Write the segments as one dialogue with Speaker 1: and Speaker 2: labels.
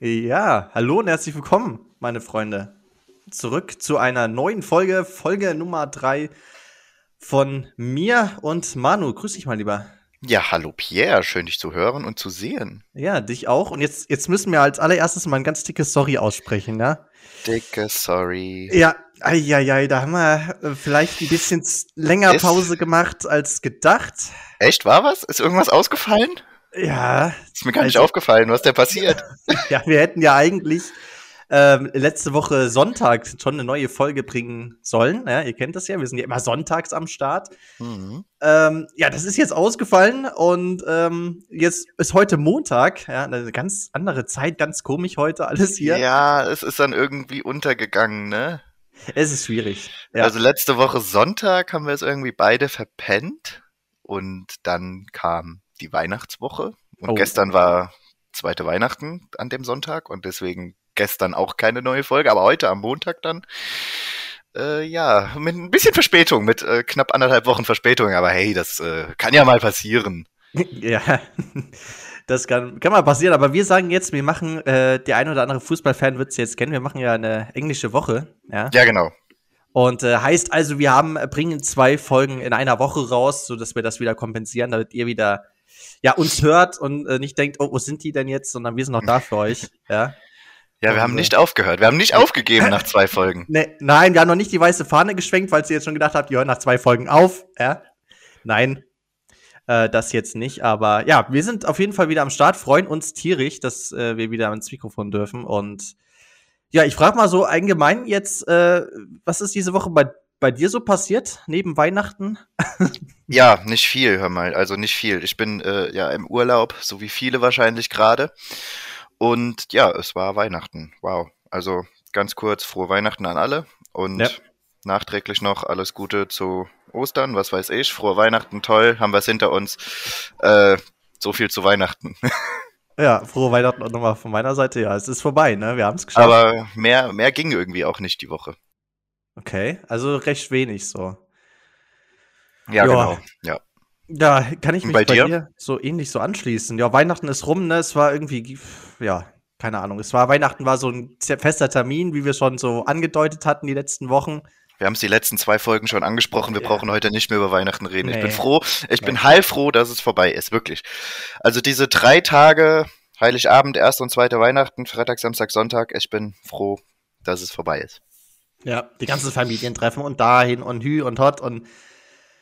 Speaker 1: Ja, hallo und herzlich willkommen, meine Freunde. Zurück zu einer neuen Folge, Folge Nummer 3 von mir und Manu. Grüß dich mal lieber.
Speaker 2: Ja, hallo Pierre, schön dich zu hören und zu sehen.
Speaker 1: Ja, dich auch. Und jetzt, jetzt müssen wir als allererstes mal ein ganz dickes Sorry aussprechen, ja?
Speaker 2: Dicke Sorry.
Speaker 1: Ja, eieiei, da haben wir äh, vielleicht ein bisschen länger Pause gemacht als gedacht.
Speaker 2: Echt, war was? Ist irgendwas ausgefallen?
Speaker 1: Ja,
Speaker 2: Ist mir gar nicht
Speaker 1: Also-
Speaker 2: aufgefallen, was denn passiert?
Speaker 1: ja, wir hätten ja eigentlich ähm, letzte Woche Sonntag schon eine neue Folge bringen sollen. Ja, ihr kennt das ja, wir sind ja immer sonntags am Start.
Speaker 2: Mhm.
Speaker 1: Ähm, ja, das ist jetzt ausgefallen und ähm, jetzt ist heute Montag, ja, eine ganz andere Zeit, ganz komisch heute alles hier.
Speaker 2: Ja, es ist dann irgendwie untergegangen, ne?
Speaker 1: Es ist schwierig. Ja.
Speaker 2: Also letzte Woche Sonntag haben wir es irgendwie beide verpennt und dann kam die Weihnachtswoche und
Speaker 1: Oh.
Speaker 2: gestern war zweite Weihnachten an dem Sonntag und deswegen gestern auch keine neue Folge, aber heute am Montag dann äh, ja, mit ein bisschen Verspätung, mit äh, knapp anderthalb Wochen Verspätung, aber hey, das äh, kann ja mal passieren.
Speaker 1: ja, das kann, kann mal passieren, aber wir sagen jetzt, wir machen, äh, der ein oder andere Fußballfan wird es jetzt kennen, wir machen ja eine englische Woche, ja.
Speaker 2: Ja, genau.
Speaker 1: Und äh, heißt also, wir haben, äh, bringen zwei Folgen in einer Woche raus, so dass wir das wieder kompensieren, damit ihr wieder ja uns hört und äh, nicht denkt, oh, wo sind die denn jetzt, sondern wir sind noch da für euch. Ja.
Speaker 2: Ja, wir haben
Speaker 1: äh,
Speaker 2: nicht aufgehört. Wir haben nicht aufgegeben nach zwei Folgen.
Speaker 1: Ne, nein, wir haben noch nicht die weiße Fahne geschwenkt, falls ihr jetzt schon gedacht habt, ihr hört nach zwei Folgen auf. Ja. Nein, äh, das jetzt nicht. Aber ja, wir sind auf jeden Fall wieder am Start, freuen uns tierisch, dass äh, wir wieder ans Mikrofon dürfen. Und ja, ich frage mal so allgemein jetzt, äh, was ist diese Woche bei, bei dir so passiert, neben Weihnachten?
Speaker 2: Ja, nicht viel, hör mal. Also nicht viel. Ich bin äh, ja im Urlaub, so wie viele wahrscheinlich gerade. Und ja, es war Weihnachten. Wow. Also ganz kurz, frohe Weihnachten an alle. Und
Speaker 1: Ja.
Speaker 2: nachträglich noch alles Gute zu Ostern, was weiß ich. Frohe Weihnachten, toll, haben wir es hinter uns. Äh, so viel zu Weihnachten.
Speaker 1: Ja, frohe Weihnachten auch nochmal von meiner Seite. Ja, es ist vorbei, ne? Wir haben es geschafft.
Speaker 2: Aber mehr, mehr ging irgendwie auch nicht die Woche.
Speaker 1: Okay, also recht wenig so.
Speaker 2: Ja,
Speaker 1: Ja.
Speaker 2: genau. Ja.
Speaker 1: Ja, kann ich mich
Speaker 2: bei
Speaker 1: bei,
Speaker 2: dir?
Speaker 1: dir? so ähnlich so anschließen. Ja, Weihnachten ist rum, ne? Es war irgendwie, ja, keine Ahnung. Es war Weihnachten war so ein fester Termin, wie wir schon so angedeutet hatten die letzten Wochen.
Speaker 2: Wir haben es die letzten zwei Folgen schon angesprochen. Wir
Speaker 1: Ja.
Speaker 2: brauchen heute nicht mehr über Weihnachten reden. Ich bin
Speaker 1: Nee.
Speaker 2: froh, ich bin
Speaker 1: Nee.
Speaker 2: heilfroh, dass es vorbei ist, wirklich. Also diese drei Tage, Heiligabend, erste und zweite Weihnachten, Freitag, Samstag, Sonntag, ich bin froh, dass es vorbei ist.
Speaker 1: Ja, die ganzen Familientreffen und dahin und hü und hot und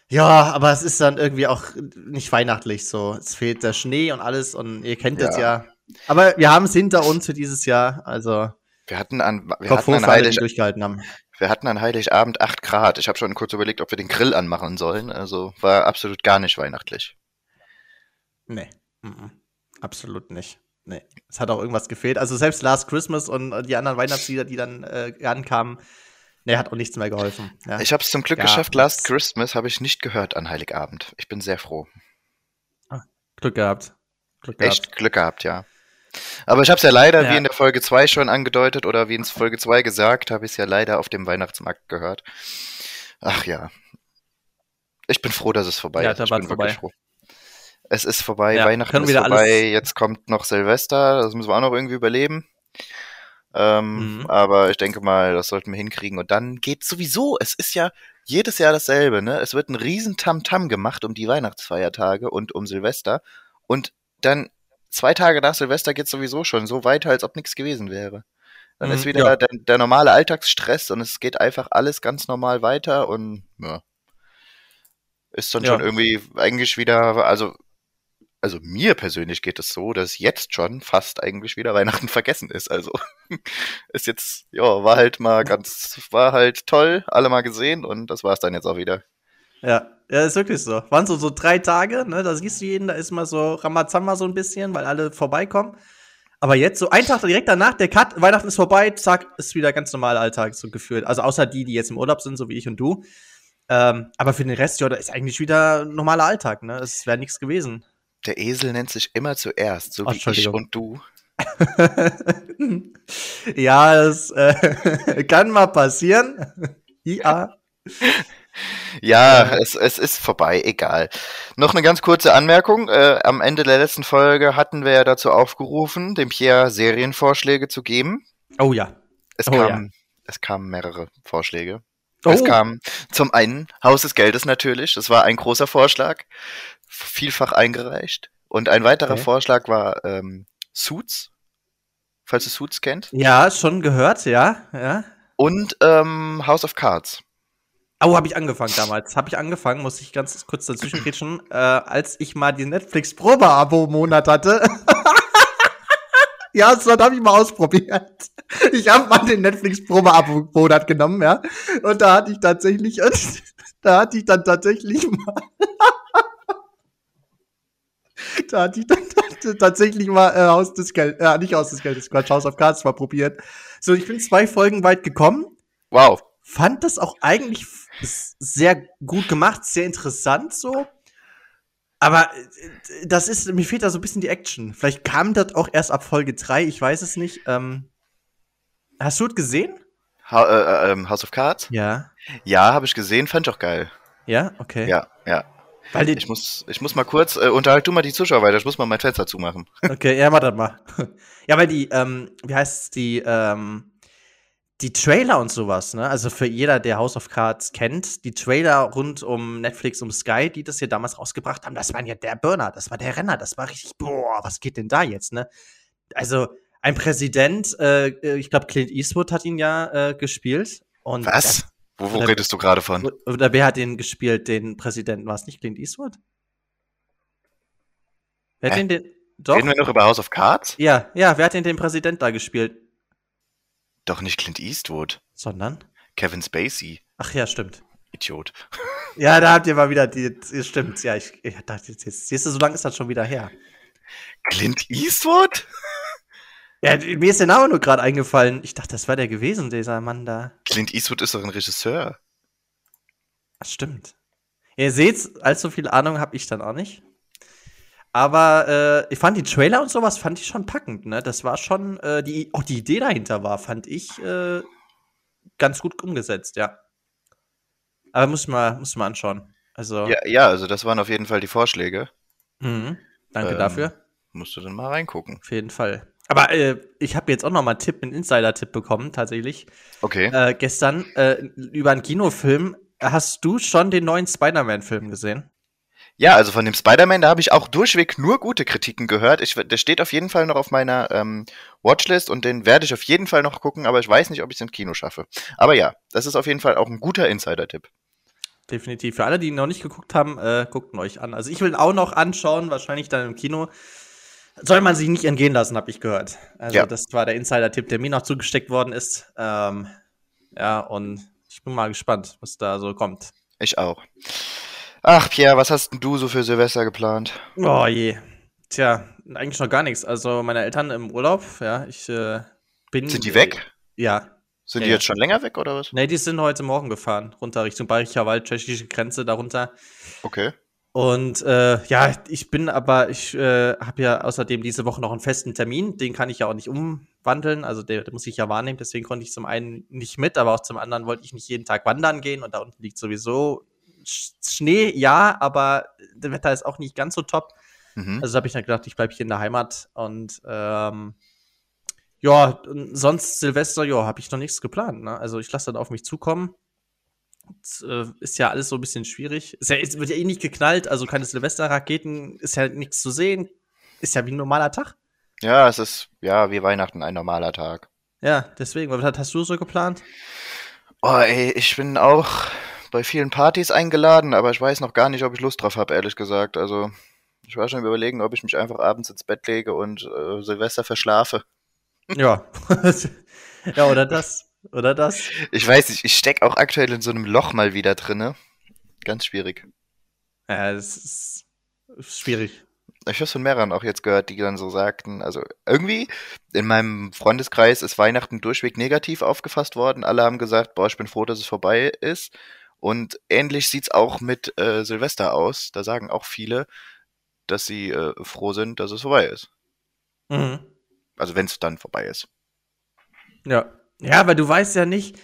Speaker 1: ja, aber es ist dann irgendwie auch nicht weihnachtlich so. Es fehlt der Schnee und alles und ihr kennt das
Speaker 2: Ja.
Speaker 1: ja. Aber wir haben es hinter uns für dieses Jahr, also
Speaker 2: Wir hatten an, wir
Speaker 1: Kopf
Speaker 2: hatten an, Heilig,
Speaker 1: durchgehalten haben.
Speaker 2: wir hatten an Heiligabend 8 Grad. Ich habe schon kurz überlegt, ob wir den Grill anmachen sollen. Also war absolut gar nicht weihnachtlich.
Speaker 1: Nee, mhm. absolut nicht. Nee, es hat auch irgendwas gefehlt. Also selbst Last Christmas und die anderen Weihnachtslieder, die dann äh, ankamen, nee, hat auch nichts mehr geholfen. Ja.
Speaker 2: Ich habe es zum Glück
Speaker 1: Ja,
Speaker 2: geschafft. Last Christmas habe ich nicht gehört an Heiligabend. Ich bin sehr froh.
Speaker 1: Glück gehabt. Glück gehabt.
Speaker 2: Echt Glück gehabt, ja. Aber ich habe es ja leider,
Speaker 1: Ja.
Speaker 2: wie in der Folge 2 schon angedeutet oder wie in Folge 2 gesagt, habe ich es ja leider auf dem Weihnachtsmarkt gehört. Ach ja. Ich bin froh, dass es vorbei
Speaker 1: Ja,
Speaker 2: ist.
Speaker 1: da
Speaker 2: Ich
Speaker 1: war's
Speaker 2: bin wirklich froh. Es ist vorbei,
Speaker 1: Ja,
Speaker 2: Weihnachten ist vorbei,
Speaker 1: alles-
Speaker 2: jetzt kommt noch Silvester, das müssen wir auch noch irgendwie überleben. Ähm,
Speaker 1: Mhm.
Speaker 2: Aber ich denke mal, das sollten wir hinkriegen. Und dann geht sowieso, es ist ja jedes Jahr dasselbe, ne? Es wird ein riesen Tamtam gemacht um die Weihnachtsfeiertage und um Silvester. Und dann zwei Tage nach Silvester geht sowieso schon so weiter, als ob nichts gewesen wäre. Dann
Speaker 1: Mhm,
Speaker 2: ist wieder
Speaker 1: ja.
Speaker 2: der, der normale Alltagsstress und es geht einfach alles ganz normal weiter und ja. Ist dann
Speaker 1: Ja.
Speaker 2: schon irgendwie eigentlich wieder, also, also mir persönlich geht es so, dass jetzt schon fast eigentlich wieder Weihnachten vergessen ist. Also ist jetzt, ja, war halt mal ganz, war halt toll, alle mal gesehen und das war's dann jetzt auch wieder.
Speaker 1: Ja, ja, ist wirklich so. Waren so, so drei Tage, ne? Da siehst du jeden, da ist mal so Ramazamba so ein bisschen, weil alle vorbeikommen. Aber jetzt, so ein Tag direkt danach, der Cut, Weihnachten ist vorbei, zack, ist wieder ganz normaler Alltag so gefühlt. Also außer die, die jetzt im Urlaub sind, so wie ich und du. Ähm, aber für den Rest, ja, da ist eigentlich wieder normaler Alltag, ne? Es wäre nichts gewesen.
Speaker 2: Der Esel nennt sich immer zuerst, so
Speaker 1: Oh,
Speaker 2: wie ich und du.
Speaker 1: ja, es äh, kann mal passieren. ja.
Speaker 2: Ja, es, es ist vorbei, egal. Noch eine ganz kurze Anmerkung. Äh, am Ende der letzten Folge hatten wir ja dazu aufgerufen, dem Pierre Serienvorschläge zu geben.
Speaker 1: Oh ja.
Speaker 2: Es,
Speaker 1: Oh
Speaker 2: kamen, es kamen mehrere Vorschläge.
Speaker 1: Oh.
Speaker 2: Es kam zum einen Haus des Geldes natürlich. Das war ein großer Vorschlag, vielfach eingereicht. Und ein weiterer
Speaker 1: Okay.
Speaker 2: Vorschlag war ähm, Suits, falls du Suits kennt.
Speaker 1: Ja, schon gehört, ja, ja.
Speaker 2: Und ähm, House of Cards.
Speaker 1: Oh, habe ich angefangen damals. Habe ich angefangen, muss ich ganz kurz dazwischen äh, als ich mal die Netflix-Probe-Abo-Monat hatte. ja, so habe ich mal ausprobiert. Ich habe mal den Netflix-Probe-Abo-Monat genommen, ja. Und da hatte ich tatsächlich, da hatte ich dann tatsächlich mal. da hatte ich dann tatsächlich mal äh, Haus des Geldes, äh, nicht Haus des Geldes, Quatsch, House of Cards mal probiert. So, ich bin zwei Folgen weit gekommen
Speaker 2: Wow.
Speaker 1: fand das auch eigentlich sehr gut gemacht, sehr interessant so. Aber äh, das ist, mir fehlt da so ein bisschen die Action. Vielleicht kam das auch erst ab Folge 3, ich weiß es nicht. Ähm, hast du es gesehen?
Speaker 2: Ha äh, äh, ähm, House of Cards?
Speaker 1: Ja.
Speaker 2: Ja, habe ich gesehen, fand ich auch geil.
Speaker 1: Ja, okay.
Speaker 2: Ja, ja.
Speaker 1: Weil die,
Speaker 2: Ich muss, ich muss mal kurz, äh, unterhalt du mal die Zuschauer weiter, ich muss mal mein Fenster zumachen.
Speaker 1: okay, ja, warte mal. ja, weil die, ähm, wie heißt es, die, ähm, die Trailer und sowas, ne? Also für jeder, der House of Cards kennt, die Trailer rund um Netflix, um Sky, die das hier damals rausgebracht haben, das waren ja der Burner, das war der Renner, das war richtig, boah, was geht denn da jetzt, ne? Also ein Präsident, äh, äh, ich glaube Clint Eastwood hat ihn ja äh, gespielt. Und
Speaker 2: Was? Wo, wo redest du gerade von?
Speaker 1: Oder wer hat den gespielt, den Präsidenten? War es nicht Clint Eastwood? Wer hat
Speaker 2: Hä?
Speaker 1: den, den doch?
Speaker 2: Reden wir noch über House of Cards?
Speaker 1: Ja, ja, wer hat denn den Präsident da gespielt?
Speaker 2: Doch nicht Clint Eastwood.
Speaker 1: Sondern?
Speaker 2: Kevin Spacey.
Speaker 1: Ach ja, stimmt.
Speaker 2: Idiot.
Speaker 1: Ja, da habt ihr mal wieder die. Stimmt, ja, ich, ich dachte jetzt, jetzt, siehst du, so lange ist das schon wieder her.
Speaker 2: Clint Eastwood?
Speaker 1: Ja, mir ist der Name nur gerade eingefallen. Ich dachte, das war der gewesen, dieser Mann da.
Speaker 2: Clint Eastwood ist doch ein Regisseur.
Speaker 1: Das stimmt. Ihr seht, allzu viel Ahnung habe ich dann auch nicht. Aber äh, ich fand die Trailer und sowas fand ich schon packend, ne? Das war schon, äh, die, auch die Idee dahinter war, fand ich äh, ganz gut umgesetzt, ja. Aber muss ich mal, muss ich mal anschauen. Also,
Speaker 2: Ja, ja, also das waren auf jeden Fall die Vorschläge.
Speaker 1: mhm. danke
Speaker 2: Ähm,
Speaker 1: dafür.
Speaker 2: Musst du dann mal reingucken.
Speaker 1: Auf jeden Fall. Aber äh, ich habe jetzt auch noch mal einen Tipp, einen Insider-Tipp bekommen, tatsächlich.
Speaker 2: Okay.
Speaker 1: Äh, gestern äh, über einen Kinofilm. Hast du schon den neuen Spider-Man-Film gesehen?
Speaker 2: Ja, also von dem Spider-Man, da habe ich auch durchweg nur gute Kritiken gehört. Ich, der steht auf jeden Fall noch auf meiner ähm, Watchlist und den werde ich auf jeden Fall noch gucken, aber ich weiß nicht, ob ich es im Kino schaffe. Aber ja, das ist auf jeden Fall auch ein guter Insider-Tipp.
Speaker 1: Definitiv. Für alle, die ihn noch nicht geguckt haben, äh, guckt ihn euch an. Also ich will ihn auch noch anschauen, wahrscheinlich dann im Kino. Soll man sich nicht entgehen lassen, habe ich gehört. Also
Speaker 2: Ja.
Speaker 1: das war der Insider-Tipp, der mir noch zugesteckt worden ist. Ähm, ja, und ich bin mal gespannt, was da so kommt.
Speaker 2: Ich auch. Ach, Pierre, was hast denn du so für Silvester geplant?
Speaker 1: Oh je. Tja, eigentlich noch gar nichts. Also meine Eltern im Urlaub, ja, ich äh, bin.
Speaker 2: Sind die weg?
Speaker 1: Ja.
Speaker 2: Sind
Speaker 1: Ja,
Speaker 2: die jetzt schon länger weg oder was?
Speaker 1: Nee, die sind heute Morgen gefahren, runter Richtung Bayerischer Wald, tschechische Grenze darunter.
Speaker 2: Okay.
Speaker 1: Und äh, ja, ich bin aber, ich äh, habe ja außerdem diese Woche noch einen festen Termin, den kann ich ja auch nicht umwandeln, also der, der muss ich ja wahrnehmen, deswegen konnte ich zum einen nicht mit, aber auch zum anderen wollte ich nicht jeden Tag wandern gehen und da unten liegt sowieso Sch Schnee, ja, aber das Wetter ist auch nicht ganz so top.
Speaker 2: Mhm.
Speaker 1: Also habe ich dann gedacht, ich bleibe hier in der Heimat und ähm, ja, sonst Silvester, ja, habe ich noch nichts geplant. Ne? Also ich lasse dann auf mich zukommen. Äh, ist ja alles so ein bisschen schwierig. Ist ja, es wird ja eh nicht geknallt, also keine Silvesterraketen, ist ja nichts zu sehen. Ist ja wie ein normaler Tag.
Speaker 2: Ja, es ist, ja, wie Weihnachten, ein normaler Tag.
Speaker 1: Ja, deswegen, was hast du so geplant?
Speaker 2: Oh, ey, ich bin auch bei vielen Partys eingeladen, aber ich weiß noch gar nicht, ob ich Lust drauf habe, ehrlich gesagt. Also, ich war schon überlegen, ob ich mich einfach abends ins Bett lege und äh, Silvester verschlafe.
Speaker 1: Ja. ja, oder das. Oder das.
Speaker 2: Ich weiß nicht, ich steck auch aktuell in so einem Loch mal wieder drinne. Ganz schwierig.
Speaker 1: Ja, das ist schwierig.
Speaker 2: Ich habe von mehreren auch jetzt gehört, die dann so sagten, also irgendwie in meinem Freundeskreis ist Weihnachten durchweg negativ aufgefasst worden. Alle haben gesagt, boah, ich bin froh, dass es vorbei ist. Und ähnlich sieht's auch mit äh, Silvester aus. Da sagen auch viele, dass sie äh, froh sind, dass es vorbei ist.
Speaker 1: Mhm.
Speaker 2: Also wenn es dann vorbei ist.
Speaker 1: Ja. Ja, weil du weißt ja nicht,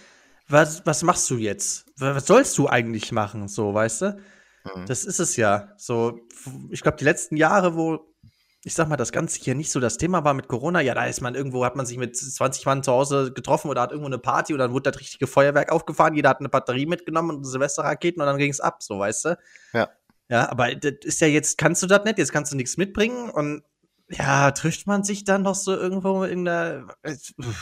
Speaker 1: was, was machst du jetzt? Was sollst du eigentlich machen? So, weißt du? Mhm. Das ist es ja. So, ich glaube, die letzten Jahre, wo ich sag mal, das Ganze hier nicht so das Thema war mit Corona, ja, da ist man irgendwo, hat man sich mit 20 Mann zu Hause getroffen oder hat irgendwo eine Party und dann wurde das richtige Feuerwerk aufgefahren, jeder hat eine Batterie mitgenommen und Silvesterraketen und dann ging es ab, so, weißt du?
Speaker 2: Ja.
Speaker 1: Ja, aber das ist ja jetzt, kannst du das nicht, jetzt kannst du nichts mitbringen und ja, trifft man sich dann noch so irgendwo in der,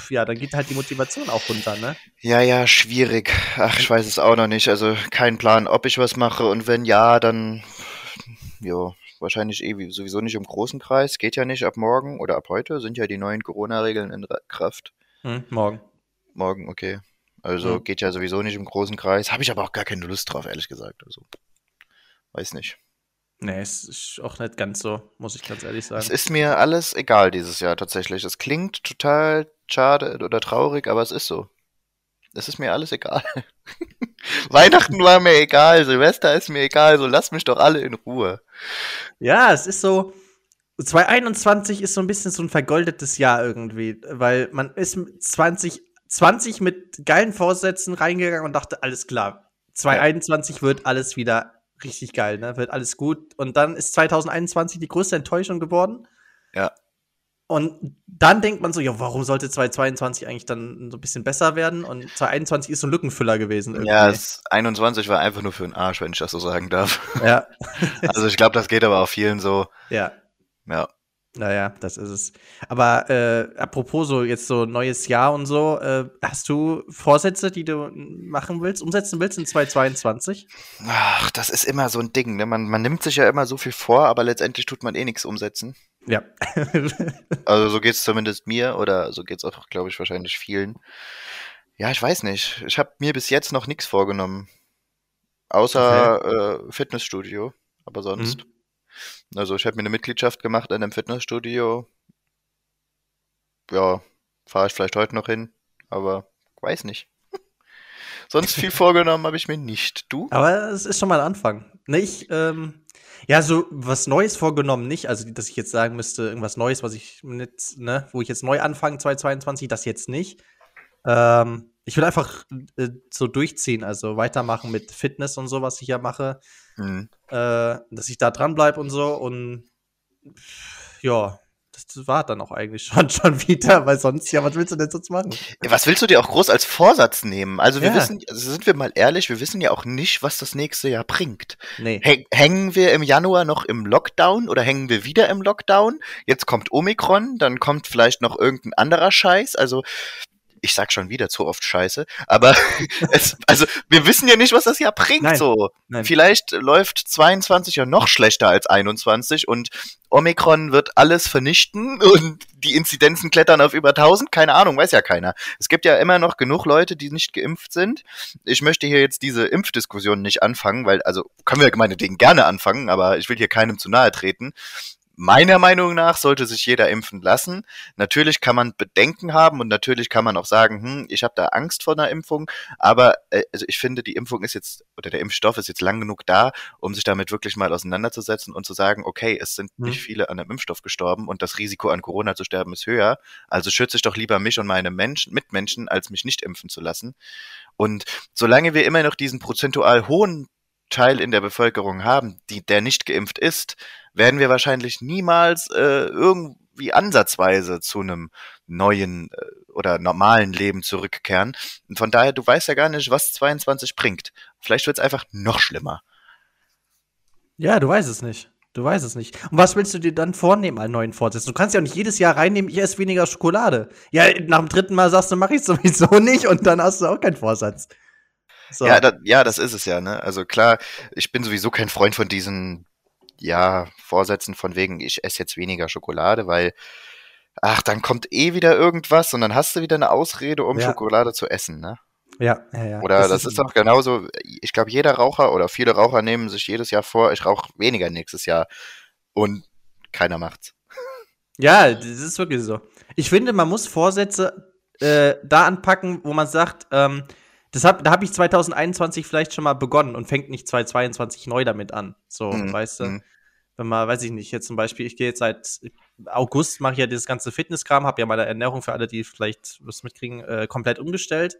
Speaker 1: ja, dann geht halt die Motivation auch runter, ne?
Speaker 2: Ja, ja, schwierig. Ach, ich weiß es auch noch nicht. Also kein Plan, ob ich was mache und wenn ja, dann, jo, wahrscheinlich eh sowieso nicht im großen Kreis. Geht ja nicht ab morgen oder ab heute sind ja die neuen Corona-Regeln in Kraft.
Speaker 1: Hm, morgen.
Speaker 2: Morgen, okay. Also hm. geht ja sowieso nicht im großen Kreis. Habe ich aber auch gar keine Lust drauf, ehrlich gesagt. Also, weiß nicht.
Speaker 1: Nee, es ist auch nicht ganz so, muss ich ganz ehrlich sagen.
Speaker 2: Es ist mir alles egal dieses Jahr tatsächlich. Es klingt total schade oder traurig, aber es ist so. Es ist mir alles egal. Weihnachten war mir egal, Silvester ist mir egal, so lasst mich doch alle in Ruhe.
Speaker 1: Ja, es ist so. 2021 ist so ein bisschen so ein vergoldetes Jahr irgendwie, weil man ist 2020 mit geilen Vorsätzen reingegangen und dachte, alles klar. 2021 ja. wird alles wieder richtig geil, ne? Wird alles gut. Und dann ist 2021 die größte Enttäuschung geworden.
Speaker 2: Ja.
Speaker 1: Und dann denkt man so, ja, warum sollte 2022 eigentlich dann so ein bisschen besser werden? Und 2021 ist so ein Lückenfüller gewesen.
Speaker 2: Irgendwie. Ja, 21 war einfach nur für den Arsch, wenn ich das so sagen darf.
Speaker 1: Ja.
Speaker 2: also ich glaube, das geht aber auch vielen so.
Speaker 1: Ja.
Speaker 2: Ja.
Speaker 1: Naja, das ist es. Aber äh, apropos so jetzt so neues Jahr und so, äh, hast du Vorsätze, die du machen willst, umsetzen willst in 2022?
Speaker 2: Ach, das ist immer so ein Ding. Ne? Man, man nimmt sich ja immer so viel vor, aber letztendlich tut man eh nichts umsetzen.
Speaker 1: Ja.
Speaker 2: also so geht es zumindest mir oder so geht es auch, glaube ich, wahrscheinlich vielen. Ja, ich weiß nicht. Ich habe mir bis jetzt noch nichts vorgenommen. Außer okay. äh, Fitnessstudio, aber sonst. Mhm. Also ich habe mir eine Mitgliedschaft gemacht in einem Fitnessstudio. Ja, fahre ich vielleicht heute noch hin, aber weiß nicht. Sonst viel vorgenommen habe ich mir nicht. Du?
Speaker 1: Aber es ist schon mal ein Anfang. Nicht, ähm, ja, so was Neues vorgenommen nicht. Also, dass ich jetzt sagen müsste, irgendwas Neues, was ich nicht, ne, wo ich jetzt neu anfange, 2022, das jetzt nicht. Ähm, ich will einfach äh, so durchziehen, also weitermachen mit Fitness und so, was ich ja mache. Mhm. Äh, dass ich da dranbleibe und so. Und ja, das war dann auch eigentlich schon, schon wieder, weil sonst, ja, was willst du denn sonst machen?
Speaker 2: Was willst du dir auch groß als Vorsatz nehmen? Also wir ja. wissen, also sind wir mal ehrlich, wir wissen ja auch nicht, was das nächste Jahr bringt.
Speaker 1: Nee.
Speaker 2: hängen wir im Januar noch im Lockdown oder hängen wir wieder im Lockdown? Jetzt kommt Omikron, dann kommt vielleicht noch irgendein anderer Scheiß. Also ich sag schon wieder zu oft Scheiße, aber es, also wir wissen ja nicht, was das Jahr bringt. Nein, so, nein. vielleicht läuft 22 ja noch schlechter als 21 und Omikron wird alles vernichten und die Inzidenzen klettern auf über 1000. Keine Ahnung, weiß ja keiner. Es gibt ja immer noch genug Leute, die nicht geimpft sind. Ich möchte hier jetzt diese Impfdiskussion nicht anfangen, weil also können wir meinetwegen gerne anfangen, aber ich will hier keinem zu nahe treten. Meiner Meinung nach sollte sich jeder impfen lassen. Natürlich kann man Bedenken haben und natürlich kann man auch sagen, hm, ich habe da Angst vor einer Impfung, aber äh, also ich finde, die Impfung ist jetzt oder der Impfstoff ist jetzt lang genug da, um sich damit wirklich mal auseinanderzusetzen und zu sagen, okay, es sind mhm. nicht viele an einem Impfstoff gestorben und das Risiko an Corona zu sterben ist höher, also schütze ich doch lieber mich und meine Menschen, Mitmenschen, als mich nicht impfen zu lassen. Und solange wir immer noch diesen prozentual hohen Teil in der Bevölkerung haben, die, der nicht geimpft ist, werden wir wahrscheinlich niemals äh, irgendwie ansatzweise zu einem neuen äh, oder normalen Leben zurückkehren. Und von daher, du weißt ja gar nicht, was 22 bringt. Vielleicht wird es einfach noch schlimmer.
Speaker 1: Ja, du weißt es nicht. Du weißt es nicht. Und was willst du dir dann vornehmen an neuen Vorsätzen? Du kannst ja auch nicht jedes Jahr reinnehmen, ich esse weniger Schokolade. Ja, nach dem dritten Mal sagst du, mach ich sowieso nicht und dann hast du auch keinen Vorsatz.
Speaker 2: So. Ja, da, ja, das ist es ja, ne? Also klar, ich bin sowieso kein Freund von diesen, ja, Vorsätzen von wegen, ich esse jetzt weniger Schokolade, weil, ach, dann kommt eh wieder irgendwas und dann hast du wieder eine Ausrede, um ja. Schokolade zu essen, ne?
Speaker 1: Ja, ja, ja.
Speaker 2: Oder das, das ist, ist auch genauso, ich glaube, jeder Raucher oder viele Raucher nehmen sich jedes Jahr vor, ich rauche weniger nächstes Jahr. Und keiner macht's.
Speaker 1: Ja, das ist wirklich so. Ich finde, man muss Vorsätze äh, da anpacken, wo man sagt, ähm, das hab, da habe ich 2021 vielleicht schon mal begonnen und fängt nicht 2022 neu damit an. So, mhm. weißt du? Mhm. Wenn man, weiß ich nicht, jetzt zum Beispiel, ich gehe jetzt seit August, mache ich ja dieses ganze Fitnesskram, habe ja meine Ernährung für alle, die vielleicht was mitkriegen, äh, komplett umgestellt.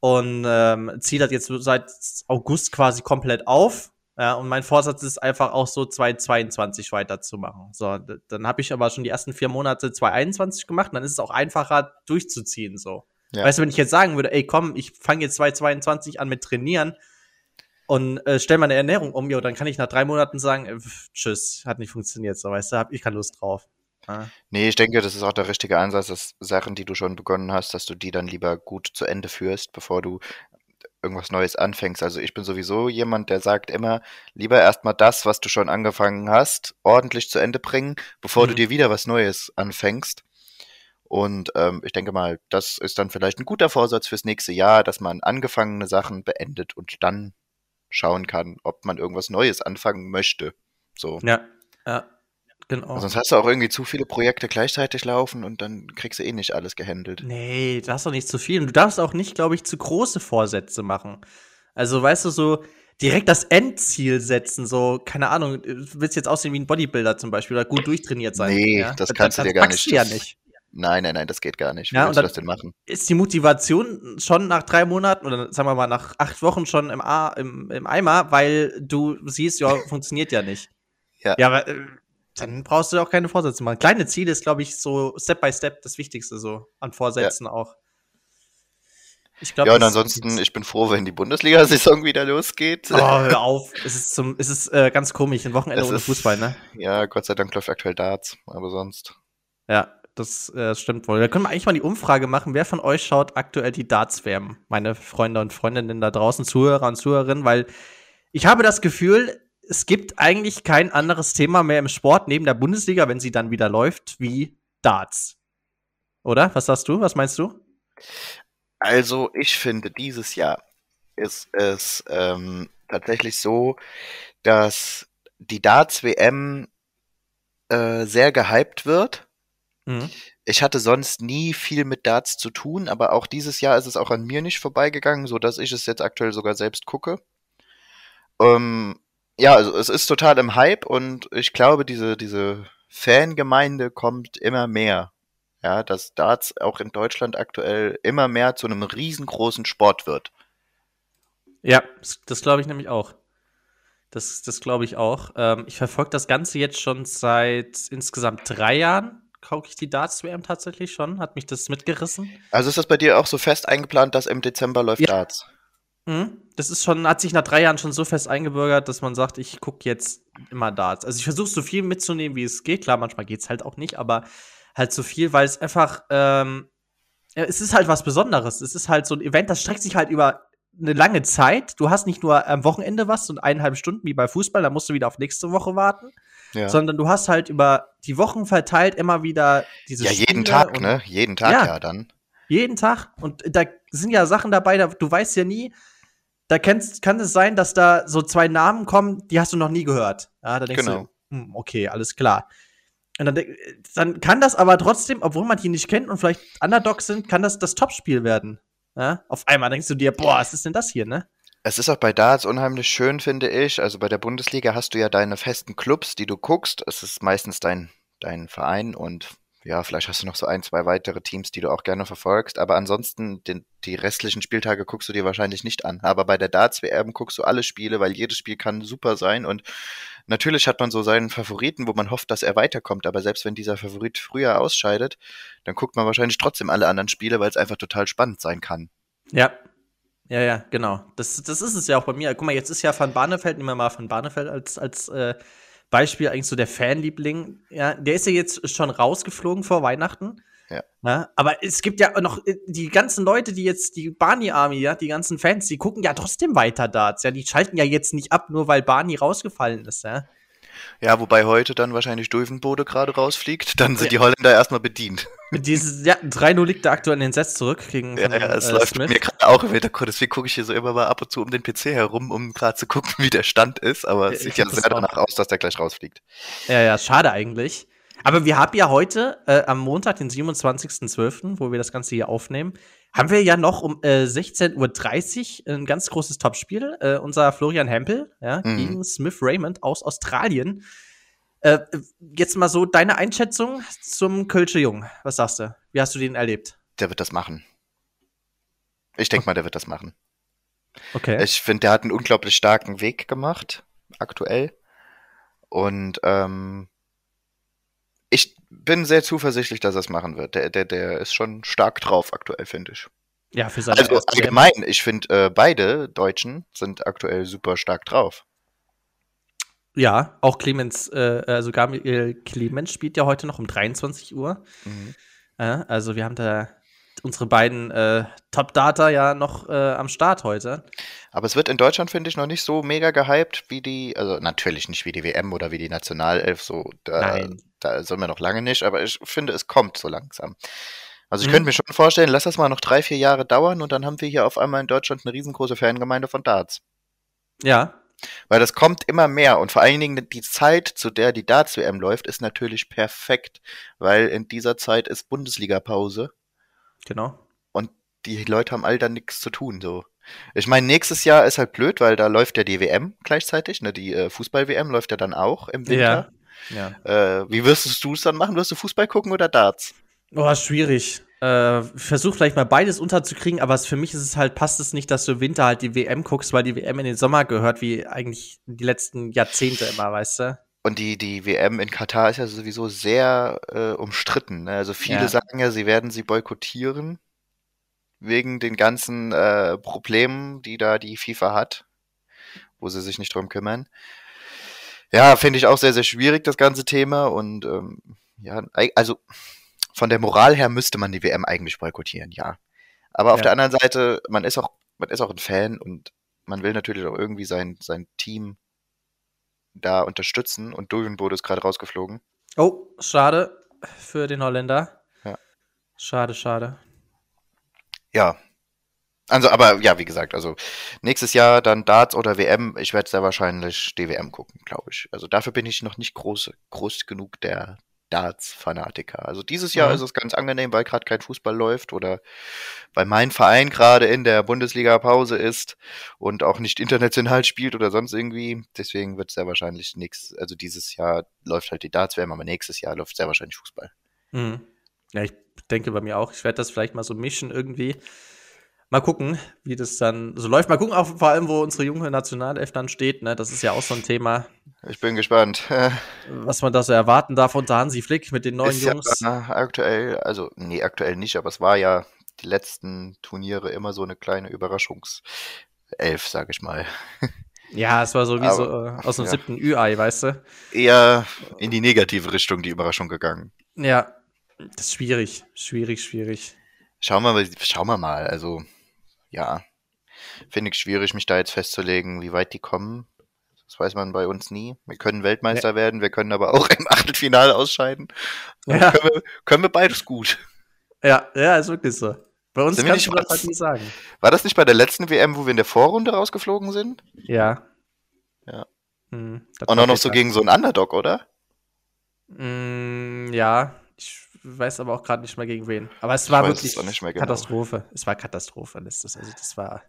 Speaker 1: und ähm, ziehe das jetzt seit August quasi komplett auf. Ja, und mein Vorsatz ist einfach auch so 2022 weiterzumachen. So, dann habe ich aber schon die ersten vier Monate 2021 gemacht, dann ist es auch einfacher durchzuziehen. So. Ja. Weißt du, wenn ich jetzt sagen würde, ey, komm, ich fange jetzt 2022 an mit Trainieren und äh, stell meine Ernährung um, jo, dann kann ich nach drei Monaten sagen, äh, tschüss, hat nicht funktioniert, so, weißt du, hab ich keine Lust drauf.
Speaker 2: Ja. Nee, ich denke, das ist auch der richtige Ansatz, dass Sachen, die du schon begonnen hast, dass du die dann lieber gut zu Ende führst, bevor du irgendwas Neues anfängst. Also ich bin sowieso jemand, der sagt immer, lieber erstmal das, was du schon angefangen hast, ordentlich zu Ende bringen, bevor mhm. du dir wieder was Neues anfängst. Und ähm, ich denke mal, das ist dann vielleicht ein guter Vorsatz fürs nächste Jahr, dass man angefangene Sachen beendet und dann schauen kann, ob man irgendwas Neues anfangen möchte. So.
Speaker 1: Ja, ja. Genau.
Speaker 2: Sonst hast du auch irgendwie zu viele Projekte gleichzeitig laufen und dann kriegst du eh nicht alles gehandelt.
Speaker 1: Nee, du hast doch nicht zu viel. Und du darfst auch nicht, glaube ich, zu große Vorsätze machen. Also, weißt du, so direkt das Endziel setzen, so, keine Ahnung, du willst jetzt aussehen wie ein Bodybuilder zum Beispiel oder gut durchtrainiert sein.
Speaker 2: Nee, ja? das kannst du dir gar nicht.
Speaker 1: Du ja nicht.
Speaker 2: Nein, nein, nein, das geht gar nicht.
Speaker 1: Wie ja, willst du das denn machen? Ist die Motivation schon nach drei Monaten oder sagen wir mal nach acht Wochen schon im, A, im, im Eimer, weil du siehst, ja, funktioniert ja nicht. Ja. Ja, aber äh, dann brauchst du auch keine Vorsätze machen. Kleine Ziele ist, glaube ich, so Step by Step das Wichtigste so an Vorsätzen ja. auch.
Speaker 2: Ich glaub, ja, und ansonsten, ich bin froh, wenn die Bundesliga-Saison wieder losgeht.
Speaker 1: Oh, hör auf. es ist, zum, es ist äh, ganz komisch, ein Wochenende es ohne ist, Fußball, ne?
Speaker 2: Ja, Gott sei Dank läuft aktuell Darts, aber sonst.
Speaker 1: Ja, das äh, stimmt wohl. Da können wir eigentlich mal die Umfrage machen, wer von euch schaut aktuell die Darts-WM? Meine Freunde und Freundinnen da draußen, Zuhörer und Zuhörerinnen, weil ich habe das Gefühl, es gibt eigentlich kein anderes Thema mehr im Sport neben der Bundesliga, wenn sie dann wieder läuft, wie Darts. Oder? Was sagst du? Was meinst du?
Speaker 2: Also, ich finde, dieses Jahr ist es ähm, tatsächlich so, dass die Darts-WM äh, sehr gehypt wird. Mhm. Ich hatte sonst nie viel mit Darts zu tun, aber auch dieses Jahr ist es auch an mir nicht vorbeigegangen, so dass ich es jetzt aktuell sogar selbst gucke. Ähm, ja, also es ist total im Hype und ich glaube, diese, diese Fangemeinde kommt immer mehr. Ja, dass Darts auch in Deutschland aktuell immer mehr zu einem riesengroßen Sport wird.
Speaker 1: Ja, das, glaube ich nämlich auch. Das, das glaube ich auch. Ähm, ich verfolge das Ganze jetzt schon seit insgesamt drei Jahren. Kauke ich die Darts-WM tatsächlich schon? Hat mich das mitgerissen?
Speaker 2: Also ist das bei dir auch so fest eingeplant, dass im Dezember läuft ja. Darts?
Speaker 1: Mhm. Das ist schon, hat sich nach drei Jahren schon so fest eingebürgert, dass man sagt, ich gucke jetzt immer Darts. Also ich versuche so viel mitzunehmen, wie es geht. Klar, manchmal geht es halt auch nicht, aber halt so viel, weil es einfach, ähm, ja, es ist halt was Besonderes. Es ist halt so ein Event, das streckt sich halt über eine lange Zeit. Du hast nicht nur am Wochenende was und eineinhalb Stunden wie bei Fußball, da musst du wieder auf nächste Woche warten. Ja. Sondern du hast halt über die Wochen verteilt immer wieder diese
Speaker 2: Ja, jeden Spiele Tag, ne? Jeden Tag ja, ja dann.
Speaker 1: Jeden Tag. Und da sind ja Sachen dabei, da, du weißt ja nie, da kennst, kann es sein, dass da so zwei Namen kommen, die hast du noch nie gehört. Ja, da denkst genau. du, hm, okay, alles klar. Und dann, dann, kann das aber trotzdem, obwohl man die nicht kennt und vielleicht Underdogs sind, kann das das Topspiel werden. Ja? Auf einmal denkst du dir, boah, was ist denn das hier, ne?
Speaker 2: Es ist auch bei Darts unheimlich schön, finde ich. Also bei der Bundesliga hast du ja deine festen Clubs, die du guckst. Es ist meistens dein, dein Verein und ja, vielleicht hast du noch so ein, zwei weitere Teams, die du auch gerne verfolgst, aber ansonsten den, die restlichen Spieltage guckst du dir wahrscheinlich nicht an. Aber bei der Darts WM guckst du alle Spiele, weil jedes Spiel kann super sein und natürlich hat man so seinen Favoriten, wo man hofft, dass er weiterkommt, aber selbst wenn dieser Favorit früher ausscheidet, dann guckt man wahrscheinlich trotzdem alle anderen Spiele, weil es einfach total spannend sein kann.
Speaker 1: Ja. Ja, ja, genau. Das, das ist es ja auch bei mir. Guck mal, jetzt ist ja Van Barneveld, nehmen wir mal Van Barneveld als, als äh, Beispiel eigentlich so der Fanliebling. Ja, der ist ja jetzt schon rausgeflogen vor Weihnachten. Ja. ja. Aber es gibt ja noch äh, die ganzen Leute, die jetzt, die Barney Army, ja, die ganzen Fans, die gucken ja trotzdem weiter Darts. Ja, die schalten ja jetzt nicht ab, nur weil Barney rausgefallen ist, ja.
Speaker 2: Ja, wobei heute dann wahrscheinlich Dövenbode gerade rausfliegt, dann sind ja. die Holländer erstmal bedient.
Speaker 1: Dieses, ja, 3-0 liegt da aktuell in den Sets zurück gegen
Speaker 2: Ja, ja es äh, läuft Smith. mir gerade auch im Hintergrund, deswegen gucke ich hier so immer mal ab und zu um den PC herum, um gerade zu gucken, wie der Stand ist, aber es sieht ja sehr danach aus, dass der gleich rausfliegt.
Speaker 1: Ja, ja, schade eigentlich. Aber wir haben ja heute, äh, am Montag, den 27.12., wo wir das Ganze hier aufnehmen, haben wir ja noch um äh, 16.30 Uhr ein ganz großes Topspiel. Äh, unser Florian Hempel ja, mhm. gegen Smith Raymond aus Australien. Äh, jetzt mal so deine Einschätzung zum Kölsche Jung. Was sagst du? Wie hast du den erlebt?
Speaker 2: Der wird das machen. Ich denke mal, der wird das machen.
Speaker 1: Okay.
Speaker 2: Ich finde, der hat einen unglaublich starken Weg gemacht, aktuell. Und ähm, ich bin sehr zuversichtlich, dass er es machen wird. Der, der, der ist schon stark drauf aktuell, finde ich.
Speaker 1: ja, für seine
Speaker 2: Also allgemein, ich finde, äh, beide Deutschen sind aktuell super stark drauf.
Speaker 1: Ja, auch Clemens, äh, also Gabriel Clemens spielt ja heute noch um 23 Uhr.
Speaker 2: Mhm.
Speaker 1: Ja, also wir haben da unsere beiden äh, Top-Data ja noch äh, am Start heute.
Speaker 2: Aber es wird in Deutschland, finde ich, noch nicht so mega gehypt wie die, also natürlich nicht wie die WM oder wie die Nationalelf, so, da,
Speaker 1: Nein.
Speaker 2: da sind wir noch lange nicht, aber ich finde, es kommt so langsam. Also ich
Speaker 1: Mhm.
Speaker 2: könnte mir schon vorstellen, lass das mal noch drei, vier Jahre dauern und dann haben wir hier auf einmal in Deutschland eine riesengroße Fangemeinde von Darts.
Speaker 1: Ja,
Speaker 2: Weil das kommt immer mehr und vor allen Dingen die Zeit, zu der die Darts-WM läuft, ist natürlich perfekt, weil in dieser Zeit ist Bundesliga-Pause
Speaker 1: genau.
Speaker 2: und die Leute haben all dann nichts zu tun, so. Ich meine, nächstes Jahr ist halt blöd, weil da läuft ja die WM gleichzeitig, ne, die äh, Fußball-WM läuft ja dann auch im Winter.
Speaker 1: Ja. ja.
Speaker 2: Äh, wie wirst du es dann machen? Wirst du Fußball gucken oder Darts?
Speaker 1: Oh, schwierig. Äh, versuch vielleicht mal beides unterzukriegen, aber für mich ist es halt, passt es nicht, dass du im Winter halt die WM guckst, weil die WM in den Sommer gehört, wie eigentlich die letzten Jahrzehnte immer, weißt du?
Speaker 2: Und die, die WM in Katar ist ja sowieso sehr äh, umstritten. Ne? Also viele
Speaker 1: Ja.
Speaker 2: sagen ja, sie werden sie boykottieren wegen den ganzen äh, Problemen, die da die FIFA hat, wo sie sich nicht drum kümmern. Ja, finde ich auch sehr, sehr schwierig, das ganze Thema. Und ähm, ja, also von der Moral her müsste man die WM eigentlich boykottieren, ja. Aber auf
Speaker 1: Ja.
Speaker 2: der anderen Seite, man ist auch, man ist auch ein Fan und man will natürlich auch irgendwie sein, sein Team da unterstützen. Und Duvenbode ist gerade rausgeflogen.
Speaker 1: Oh, schade für den Holländer.
Speaker 2: Ja.
Speaker 1: Schade, schade.
Speaker 2: Ja. Also, aber ja, wie gesagt, also nächstes Jahr dann Darts oder WM. Ich werde sehr wahrscheinlich die WM gucken, glaube ich. Also dafür bin ich noch nicht groß, groß genug der Darts-Fanatiker. Also dieses Jahr
Speaker 1: Mhm.
Speaker 2: ist es ganz angenehm, weil gerade kein Fußball läuft oder weil mein Verein gerade in der Bundesliga-Pause ist und auch nicht international spielt oder sonst irgendwie. Deswegen wird sehr wahrscheinlich nichts, also dieses Jahr läuft halt die Darts-WM, aber nächstes Jahr läuft sehr wahrscheinlich Fußball.
Speaker 1: Mhm. Ja, ich denke bei mir auch. Ich werde das vielleicht mal so mischen irgendwie. Mal gucken, wie das dann so läuft. Mal gucken, auch vor allem, wo unsere junge Nationalelf dann steht. Ne? Das ist ja auch so ein Thema,
Speaker 2: Ich bin gespannt.
Speaker 1: was man da so erwarten darf unter Hansi Flick mit den neuen
Speaker 2: ist
Speaker 1: Jungs.
Speaker 2: Ja aktuell, also nee, aktuell nicht, aber es war ja die letzten Turniere immer so eine kleine Überraschungself, sag ich mal.
Speaker 1: Ja, es war so wie
Speaker 2: Aber-
Speaker 1: so äh, aus dem
Speaker 2: ja.
Speaker 1: siebten Ü-Ei, weißt du?
Speaker 2: Eher in die negative Richtung die Überraschung gegangen.
Speaker 1: Ja, das ist schwierig. Schwierig, schwierig.
Speaker 2: Schauen wir mal, schauen wir mal. Also, ja, finde ich schwierig, mich da jetzt festzulegen, wie weit die kommen. Das weiß man bei uns nie. Wir können Weltmeister werden, wir können aber auch im Achtelfinale ausscheiden.
Speaker 1: Ja.
Speaker 2: Können, wir, können wir beides gut.
Speaker 1: Ja, ja, ist wirklich so. Bei uns
Speaker 2: Sind nicht
Speaker 1: du das halt nie sagen.
Speaker 2: War das nicht bei der letzten WM, wo wir in der Vorrunde rausgeflogen sind?
Speaker 1: Ja.
Speaker 2: Ja.
Speaker 1: Hm,
Speaker 2: Und auch noch so gegen so einen Underdog, oder?
Speaker 1: Mm, ja, ich weiß aber auch gerade nicht mehr gegen wen. Aber es war
Speaker 2: weiß
Speaker 1: wirklich
Speaker 2: es auch nicht mehr genau.
Speaker 1: Katastrophe. Es war Katastrophe, ist das. Also das war.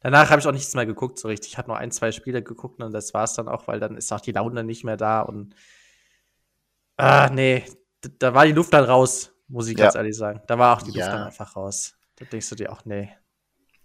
Speaker 1: Danach habe ich auch nichts mehr geguckt, so richtig. Ich hatte nur ein, zwei Spiele geguckt und das war es dann auch, weil dann ist auch die Laune nicht mehr da und ah, nee, da war die Luft dann raus, muss ich
Speaker 2: Ja.
Speaker 1: ganz ehrlich sagen. Da war auch die Luft
Speaker 2: Ja.
Speaker 1: dann einfach raus. Da denkst du dir auch, nee.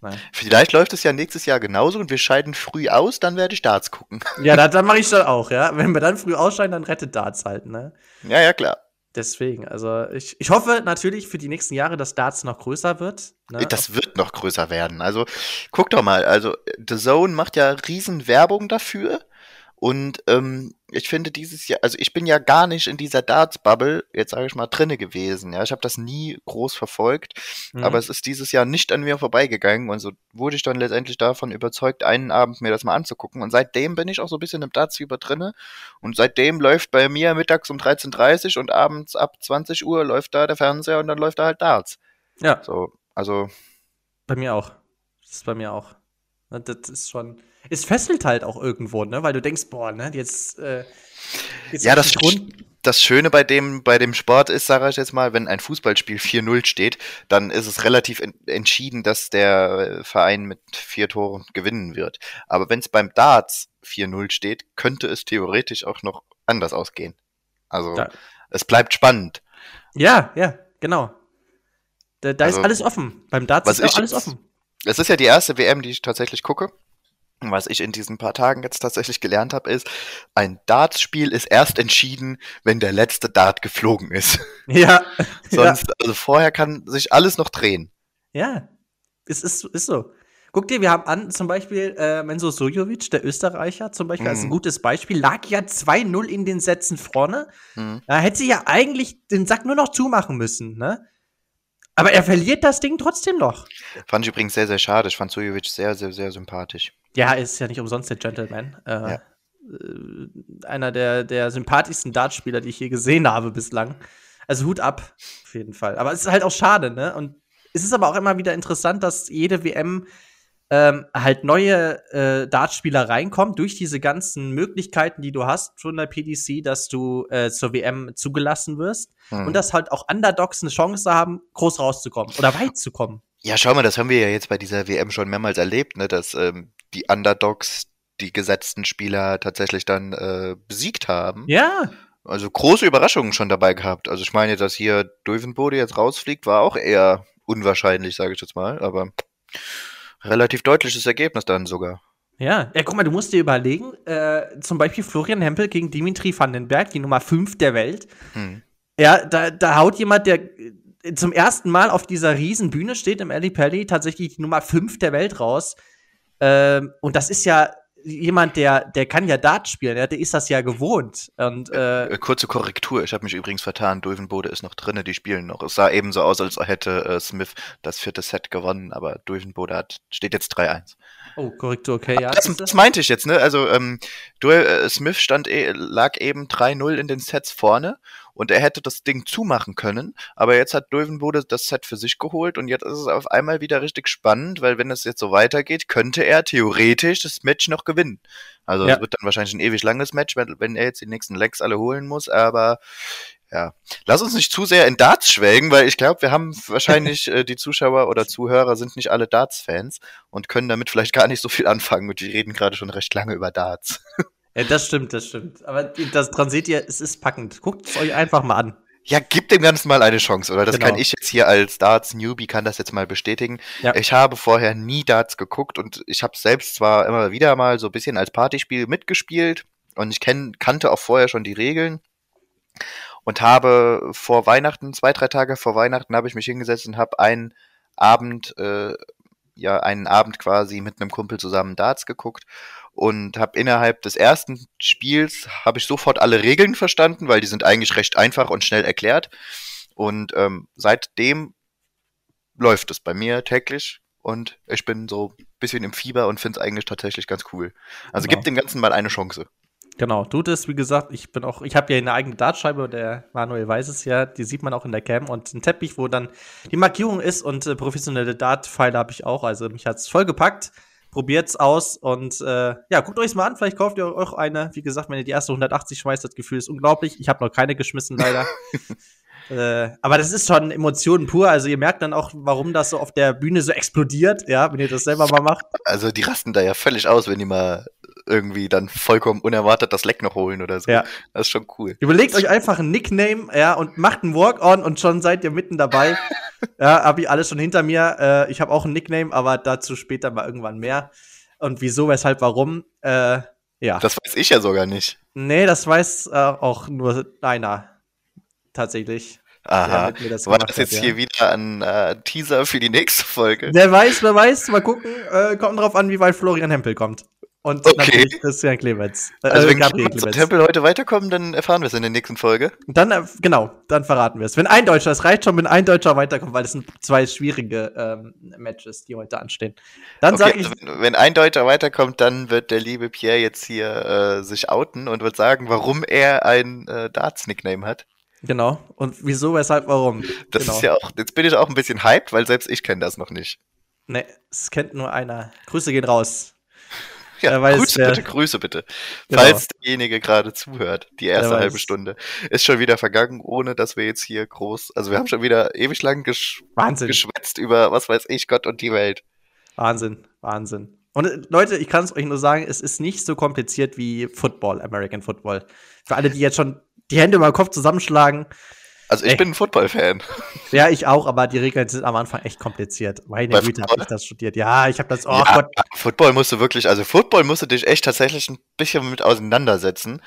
Speaker 1: Nein.
Speaker 2: Vielleicht läuft es ja nächstes Jahr genauso und wir scheiden früh aus, dann werde ich Darts gucken.
Speaker 1: Ja, da, dann mache ich das auch, ja. Wenn wir dann früh ausscheiden, dann rettet Darts halt, ne?
Speaker 2: Ja, ja, klar.
Speaker 1: Deswegen, also ich, ich hoffe natürlich für die nächsten Jahre, dass Darts noch größer wird. Ne?
Speaker 2: Das wird noch größer werden. Also, guck doch mal, also The Zone macht ja riesen Werbung dafür. Und ähm, ich finde dieses Jahr, also ich bin ja gar nicht in dieser Darts-Bubble, jetzt sage ich mal, drinne gewesen. Ja, ich habe das nie groß verfolgt,
Speaker 1: Mhm.
Speaker 2: aber es ist dieses Jahr nicht an mir vorbeigegangen und so wurde ich dann letztendlich davon überzeugt, einen Abend mir das mal anzugucken. Und seitdem bin ich auch so ein bisschen im Darts-Fieber drinne. Und seitdem läuft bei mir mittags um 13.30 Uhr und abends ab 20 Uhr läuft da der Fernseher und dann läuft da halt Darts.
Speaker 1: ja,
Speaker 2: So, also
Speaker 1: bei mir auch. Das ist bei mir auch. Ne, Das ist schon. Es fesselt halt auch irgendwo, ne? Weil du denkst, boah, ne, jetzt. Äh, jetzt
Speaker 2: Ja, das,
Speaker 1: richtig rund.
Speaker 2: das Schöne bei dem, bei dem Sport ist, sage ich jetzt mal, wenn ein Fußballspiel 4-0 steht, dann ist es relativ en entschieden, dass der Verein mit vier Toren gewinnen wird. Aber wenn es beim Darts 4-0 steht, könnte es theoretisch auch noch anders ausgehen. Also
Speaker 1: Ja.
Speaker 2: es bleibt spannend.
Speaker 1: Ja, ja, genau. Da, da
Speaker 2: Also,
Speaker 1: ist alles offen. Beim Darts ist auch alles offen.
Speaker 2: Es ist ja die erste WM, die ich tatsächlich gucke. Und Was ich in diesen paar Tagen jetzt tatsächlich gelernt habe, ist, ein Dartspiel ist erst entschieden, wenn der letzte Dart geflogen ist.
Speaker 1: Ja.
Speaker 2: Sonst, also vorher kann sich alles noch drehen.
Speaker 1: Ja. Es ist, ist so. Guck dir, wir haben an, zum Beispiel äh, Menzo Sojovic, der Österreicher, zum Beispiel, als ein
Speaker 2: Mhm.
Speaker 1: gutes Beispiel, lag ja 2-0 in den Sätzen vorne.
Speaker 2: Hm.
Speaker 1: Da hätte sie ja eigentlich den Sack nur noch zumachen müssen, ne? Aber er verliert das Ding trotzdem noch.
Speaker 2: Fand ich übrigens sehr, sehr schade. Ich fand Sujovic sehr, sehr, sehr sympathisch.
Speaker 1: Ja, er ist ja nicht umsonst der Gentleman. Äh,
Speaker 2: Ja.
Speaker 1: äh, einer der, der sympathischsten Dartspieler, die ich je gesehen habe bislang. Also Hut ab, auf jeden Fall. Aber es ist halt auch schade, ne? Und es ist aber auch immer wieder interessant, dass jede WM ähm, halt neue äh, Dartspieler reinkommt durch diese ganzen Möglichkeiten, die du hast von der PDC, dass du äh, zur WM zugelassen wirst
Speaker 2: Hm.
Speaker 1: und dass halt auch Underdogs eine Chance haben, groß rauszukommen oder weit zu kommen.
Speaker 2: Ja, schau mal, das haben wir ja jetzt bei dieser WM schon mehrmals erlebt, ne, dass ähm, die Underdogs die gesetzten Spieler tatsächlich dann äh, besiegt haben.
Speaker 1: Ja,
Speaker 2: Also große Überraschungen schon dabei gehabt. Also ich meine, dass hier Dövenbode jetzt rausfliegt, war auch eher unwahrscheinlich, sage ich jetzt mal, aber relativ deutliches Ergebnis dann sogar.
Speaker 1: Ja, ja, guck mal, du musst dir überlegen, äh, zum Beispiel Florian Hempel gegen Dimitri Vandenberg, die Nummer 5 der Welt.
Speaker 2: Hm.
Speaker 1: Ja, da, da haut jemand, der äh, zum ersten Mal auf dieser riesen Bühne steht im Ali Pally, tatsächlich die Nummer 5 der Welt raus. Ähm, und das ist ja jemand, der, der kann ja Dart spielen, der ist das ja gewohnt. Und äh,
Speaker 2: Äh, Kurze Korrektur, ich habe mich übrigens vertan, Dövenbode ist noch drinne, die spielen noch. Es sah eben so aus, als hätte äh, Smith das vierte Set gewonnen, aber Dövenbode hat, steht jetzt 3-1.
Speaker 1: oh, Korrektur, okay, ja.
Speaker 2: Das, das meinte ich jetzt, ne? Also ähm, Duel, äh, Smith stand eh, lag eben 3-0 in den Sets vorne und er hätte das Ding zumachen können, aber jetzt hat Dövenbode das Set für sich geholt und jetzt ist es auf einmal wieder richtig spannend, weil wenn es jetzt so weitergeht, könnte er theoretisch das Match noch gewinnen. Also es
Speaker 1: Ja.
Speaker 2: wird dann wahrscheinlich ein ewig langes Match, wenn, er jetzt die nächsten Legs alle holen muss, aber ja, lass uns nicht zu sehr in Darts schwelgen, weil ich glaube, wir haben wahrscheinlich äh, die Zuschauer oder Zuhörer sind nicht alle Darts-Fans und können damit vielleicht gar nicht so viel anfangen. Und die reden gerade schon recht lange über Darts.
Speaker 1: ja, das stimmt, das stimmt. Aber das dran seht ihr, es ist packend. Guckt es euch einfach mal an.
Speaker 2: Ja, gib dem Ganzen mal eine Chance, oder? Das
Speaker 1: Genau.
Speaker 2: kann ich jetzt hier als Darts-Newbie, kann das jetzt mal bestätigen.
Speaker 1: Ja.
Speaker 2: Ich habe vorher nie Darts geguckt und ich habe selbst zwar immer wieder mal so ein bisschen als Partyspiel mitgespielt und ich kenn, kannte auch vorher schon die Regeln und habe vor Weihnachten, zwei, drei Tage vor Weihnachten, habe ich mich hingesetzt und habe einen Abend, äh, ja, einen Abend quasi mit einem Kumpel zusammen Darts geguckt und habe innerhalb des ersten Spiels habe ich sofort alle Regeln verstanden, weil die sind eigentlich recht einfach und schnell erklärt. Und ähm, seitdem läuft es bei mir täglich und ich bin so ein bisschen im Fieber und finde es eigentlich tatsächlich ganz cool. Also
Speaker 1: Genau.
Speaker 2: gib dem Ganzen mal eine Chance.
Speaker 1: Genau, tut es, wie gesagt, ich bin auch, ich habe ja eine eigene Dartscheibe, der Manuel weiß es ja, die sieht man auch in der Cam und ein Teppich, wo dann die Markierung ist und äh, professionelle Dart-Pfeile habe ich auch, also mich hat's voll gepackt. Probiert's aus und äh, ja, guckt euch's mal an, vielleicht kauft ihr euch eine. Wie gesagt, wenn ihr die erste 180 schmeißt, das Gefühl ist unglaublich. Ich habe noch keine geschmissen, leider. äh, aber das ist schon Emotionen pur, also ihr merkt dann auch, warum das so auf der Bühne so explodiert, ja, wenn ihr das selber mal macht.
Speaker 2: Also die rasten da ja völlig aus, wenn die mal irgendwie dann vollkommen unerwartet das Leck noch holen oder so.
Speaker 1: Ja.
Speaker 2: Das ist schon cool.
Speaker 1: Überlegt euch einfach ein Nickname, ja, und macht einen Walk-on und schon seid ihr mitten dabei. ja, habe ich alles schon hinter mir. Äh, ich habe auch ein Nickname, aber dazu später mal irgendwann mehr. Und wieso, weshalb, warum? Äh, ja.
Speaker 2: Das weiß ich ja sogar nicht.
Speaker 1: nee, das weiß äh, auch nur einer. Tatsächlich.
Speaker 2: Aha.
Speaker 1: das
Speaker 2: War das jetzt
Speaker 1: hat,
Speaker 2: hier
Speaker 1: ja.
Speaker 2: wieder ein äh, Teaser für die nächste Folge?
Speaker 1: Wer weiß, wer weiß, mal gucken. Äh, kommt drauf an, wie weit Florian Hempel kommt. Und
Speaker 2: Okay.
Speaker 1: natürlich Christian Clemens. Äh,
Speaker 2: Also wenn
Speaker 1: Gabriel
Speaker 2: Clemens Tempel heute weiterkommen, dann erfahren wir es in der nächsten Folge.
Speaker 1: Dann, äh, genau, dann verraten wir es. Wenn ein Deutscher, es reicht schon, wenn ein Deutscher weiterkommt, weil es sind zwei schwierige ähm, Matches, die heute anstehen. Dann
Speaker 2: Okay,
Speaker 1: sage ich,
Speaker 2: also wenn, wenn ein Deutscher weiterkommt, dann wird der liebe Pierre jetzt hier äh, sich outen und wird sagen, warum er ein äh, Darts-Nickname hat.
Speaker 1: genau. Und wieso, weshalb, warum?
Speaker 2: Das
Speaker 1: genau.
Speaker 2: ist ja auch, jetzt bin ich auch ein bisschen hyped, weil selbst ich kenne das noch nicht.
Speaker 1: Nee, es kennt nur einer. Grüße gehen raus.
Speaker 2: Ja,
Speaker 1: weiß,
Speaker 2: Grüße
Speaker 1: wer-
Speaker 2: bitte, Grüße bitte.
Speaker 1: Genau.
Speaker 2: Falls derjenige gerade zuhört, die erste halbe
Speaker 1: weiß.
Speaker 2: Stunde, ist schon wieder vergangen, ohne dass wir jetzt hier groß, also wir haben schon wieder ewig lang gesch
Speaker 1: Wahnsinn.
Speaker 2: geschwätzt über, was weiß ich, Gott und die Welt.
Speaker 1: Wahnsinn, Wahnsinn. Und äh, Leute, ich kann es euch nur sagen, es ist nicht so kompliziert wie Football, American Football. Für alle, die jetzt schon die Hände über den Kopf zusammenschlagen,
Speaker 2: Also ich
Speaker 1: Ey.
Speaker 2: bin ein Football-Fan.
Speaker 1: Ja, ich auch, aber die Regeln sind am Anfang echt kompliziert. Meine
Speaker 2: Bei
Speaker 1: Güte, habe ich das studiert. Ja, ich habe das, oh
Speaker 2: ja,
Speaker 1: Gott.
Speaker 2: Football musst du wirklich, also Football musst du dich echt tatsächlich ein bisschen mit auseinandersetzen.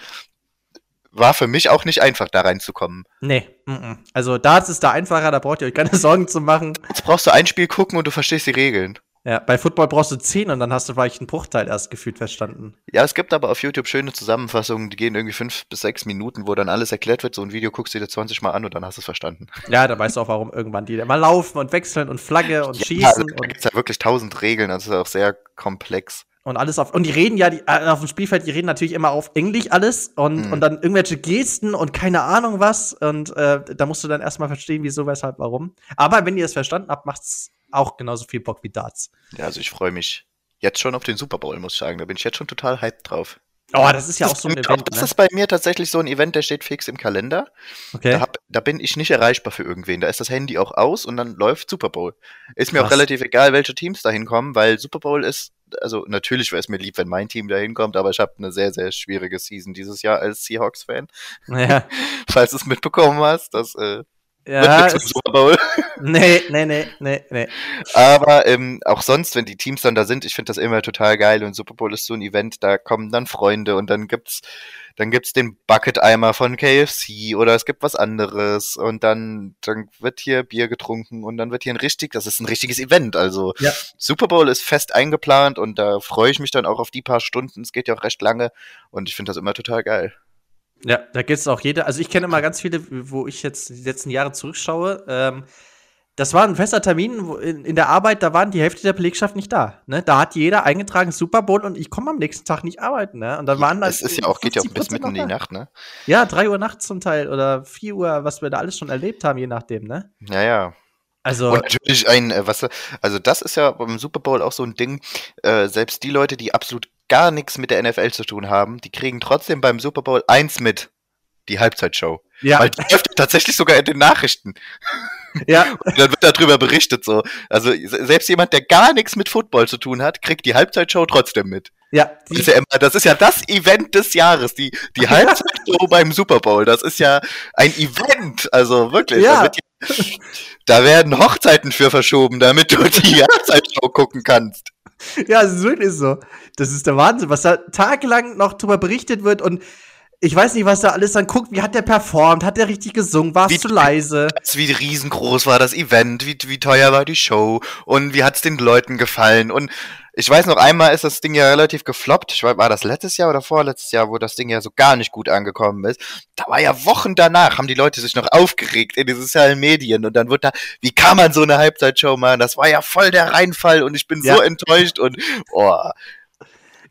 Speaker 2: War für mich auch nicht einfach, da reinzukommen.
Speaker 1: Nee, mm -mm. also Darts ist da einfacher, da braucht ihr euch keine Sorgen zu machen.
Speaker 2: Jetzt brauchst du ein Spiel gucken und du verstehst die Regeln.
Speaker 1: Ja, bei Football brauchst du 10 und dann hast du vielleicht einen Bruchteil erst gefühlt verstanden.
Speaker 2: Ja, es gibt aber auf YouTube schöne Zusammenfassungen, die gehen irgendwie fünf bis sechs Minuten, wo dann alles erklärt wird. So ein Video guckst du dir 20 Mal an und dann hast du es verstanden.
Speaker 1: Ja, da weißt du auch, warum irgendwann die immer laufen und wechseln und Flagge und
Speaker 2: Ja,
Speaker 1: schießen
Speaker 2: also, da
Speaker 1: und,
Speaker 2: gibt's ja wirklich tausend Regeln, also ist auch sehr komplex.
Speaker 1: und alles auf. Und die reden ja, die, äh, auf dem Spielfeld, die reden natürlich immer auf Englisch alles und,
Speaker 2: Mhm.
Speaker 1: und dann irgendwelche Gesten und keine Ahnung was. Und äh, da musst du dann erstmal verstehen, wieso, weshalb, warum. Aber wenn ihr es verstanden habt, macht's auch genauso viel Bock wie Darts.
Speaker 2: Ja, also ich freue mich jetzt schon auf den Super Bowl, muss ich sagen. Da bin ich jetzt schon total hyped drauf.
Speaker 1: Oh, das ist ja auch so ein Event,
Speaker 2: das
Speaker 1: ne?
Speaker 2: ist bei mir tatsächlich so ein Event, der steht fix im Kalender.
Speaker 1: Okay.
Speaker 2: Da, hab, da bin ich nicht erreichbar für irgendwen. Da ist das Handy auch aus und dann läuft Super Bowl. Ist mir auch
Speaker 1: Krass.
Speaker 2: relativ egal, welche Teams da hinkommen, weil Super Bowl ist, also natürlich wäre es mir lieb, wenn mein Team da hinkommt, aber ich habe eine sehr, sehr schwierige Season dieses Jahr als Seahawks-Fan.
Speaker 1: Ja,
Speaker 2: Falls du es mitbekommen hast, das äh,
Speaker 1: ja
Speaker 2: Super Bowl.
Speaker 1: nee, nee, nee, nee, nee.
Speaker 2: Aber ähm, auch sonst, wenn die Teams dann da sind, ich finde das immer total geil und Super Bowl ist so ein Event, da kommen dann Freunde und dann gibt's dann gibt's den Bucket-Eimer von KFC oder es gibt was anderes und dann, dann wird hier Bier getrunken und dann wird hier ein richtig, das ist ein richtiges Event. Also
Speaker 1: Ja.
Speaker 2: Super Bowl ist fest eingeplant und da freue ich mich dann auch auf die paar Stunden. Es geht ja auch recht lange und ich finde das immer total geil.
Speaker 1: Ja, da gibt's auch jeder. Also ich kenne immer ganz viele, wo ich jetzt die letzten Jahre zurückschaue. Ähm, das war ein fester Termin wo in, in der Arbeit, da waren die Hälfte der Belegschaft nicht da. Ne? Da hat jeder eingetragen Super Bowl und ich komme am nächsten Tag nicht arbeiten. Ne? Und dann waren dann
Speaker 2: Es ist ja auch, geht ja auch bis
Speaker 1: 50%
Speaker 2: mitten in die. Nacht, ne?
Speaker 1: Ja, 3 Uhr nachts zum Teil oder 4 Uhr, was wir da alles schon erlebt haben, je nachdem, ne?
Speaker 2: Ja, ja.
Speaker 1: Also,
Speaker 2: Und natürlich ein, äh, was, also das ist ja beim Super Bowl auch so ein Ding, äh, selbst die Leute, die absolut gar nichts mit der NFL zu tun haben, die kriegen trotzdem beim Super Bowl eins mit, die Halbzeitshow.
Speaker 1: ja,
Speaker 2: Weil die läuft tatsächlich sogar in den Nachrichten.
Speaker 1: ja,
Speaker 2: Und dann wird darüber berichtet so. Also se- selbst jemand, der gar nichts mit Football zu tun hat, kriegt die Halbzeitshow trotzdem mit.
Speaker 1: ja,
Speaker 2: Das ist ja, immer, das, ist ja das Event des Jahres, die, die Halbzeitshow beim Super Bowl. Das ist ja ein Event. Also wirklich.
Speaker 1: Ja.
Speaker 2: Da, ja, da werden Hochzeiten für verschoben, damit du die Halbzeitshow gucken kannst.
Speaker 1: Ja, es ist wirklich so. Das ist der Wahnsinn, was da tagelang noch drüber berichtet wird und ich weiß nicht, was da alles dann guckt. Wie hat der performt? Hat der richtig gesungen? War es zu leise?
Speaker 2: Wie riesengroß war das Event, wie, wie teuer war die Show und wie hat's den Leuten gefallen. Und ich weiß noch einmal ist das Ding ja relativ gefloppt. Ich weiß, war das letztes Jahr oder vorletztes Jahr, wo das Ding ja so gar nicht gut angekommen ist. Da war ja Wochen danach, haben die Leute sich noch aufgeregt in den sozialen Medien und dann wird da, wie kann man so eine Halbzeitshow machen? Das war ja voll der Reinfall und ich bin
Speaker 1: Ja.
Speaker 2: so enttäuscht und oh.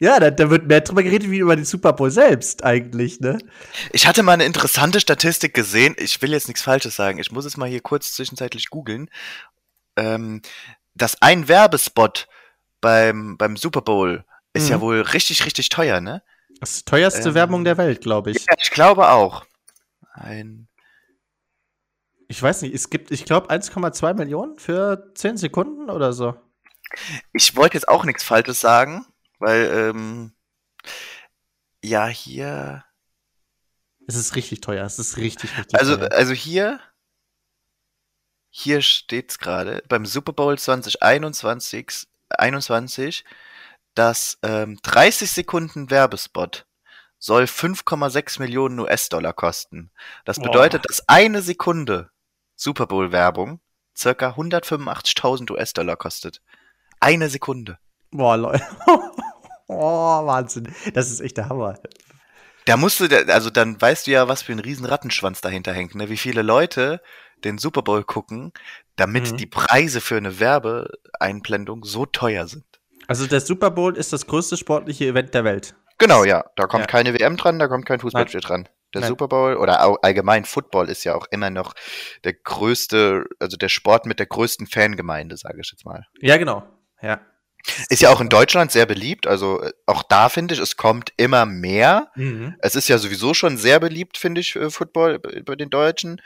Speaker 1: Ja, da, da wird mehr drüber geredet wie über den Super Bowl selbst eigentlich, ne?
Speaker 2: Ich hatte mal eine interessante Statistik gesehen. Ich will jetzt nichts Falsches sagen. Ich muss es mal hier kurz zwischenzeitlich googeln. Ähm, dass ein Werbespot beim, beim Super Bowl ist
Speaker 1: Mhm.
Speaker 2: ja wohl richtig, richtig teuer, ne?
Speaker 1: Das teuerste
Speaker 2: Ähm,
Speaker 1: Werbung der Welt, glaube ich.
Speaker 2: Ja, ich glaube auch. Ein,
Speaker 1: Ich weiß nicht, es gibt, ich glaube, 1,2 Millionen für 10 Sekunden oder so.
Speaker 2: ich wollte jetzt auch nichts Falsches sagen, weil, ähm, ja, hier,
Speaker 1: Es ist richtig teuer, es ist richtig, richtig
Speaker 2: also,
Speaker 1: teuer.
Speaker 2: also hier, hier steht's gerade, beim Super Bowl 2021, 21, dass ähm, 30 Sekunden Werbespot soll 5,6 Millionen US-Dollar kosten. Das bedeutet, dass eine Sekunde Super Bowl-Werbung circa 185.000 US-Dollar kostet. Eine Sekunde.
Speaker 1: Boah, Leute. oh, Wahnsinn. Das ist echt der Hammer.
Speaker 2: Da musst du, also dann weißt du ja, was für ein riesen Rattenschwanz dahinter hängt, ne? Wie viele Leute den Super Bowl gucken, damit
Speaker 1: Mhm.
Speaker 2: die Preise für eine Werbeeinblendung so teuer sind.
Speaker 1: Also der Super Bowl ist das größte sportliche Event der Welt.
Speaker 2: Genau, ja. Da kommt
Speaker 1: Ja.
Speaker 2: keine WM dran, da kommt kein Fußballspiel dran. Der
Speaker 1: Nein.
Speaker 2: Super Bowl oder allgemein Football ist ja auch immer noch der größte, also der Sport mit der größten Fangemeinde, sage ich jetzt mal.
Speaker 1: Ja, genau. Ja.
Speaker 2: Ist ja auch in Deutschland sehr beliebt, also äh, auch da finde ich, es kommt immer mehr.
Speaker 1: Mhm.
Speaker 2: Es ist ja sowieso schon sehr beliebt, finde ich, Football bei den Deutschen.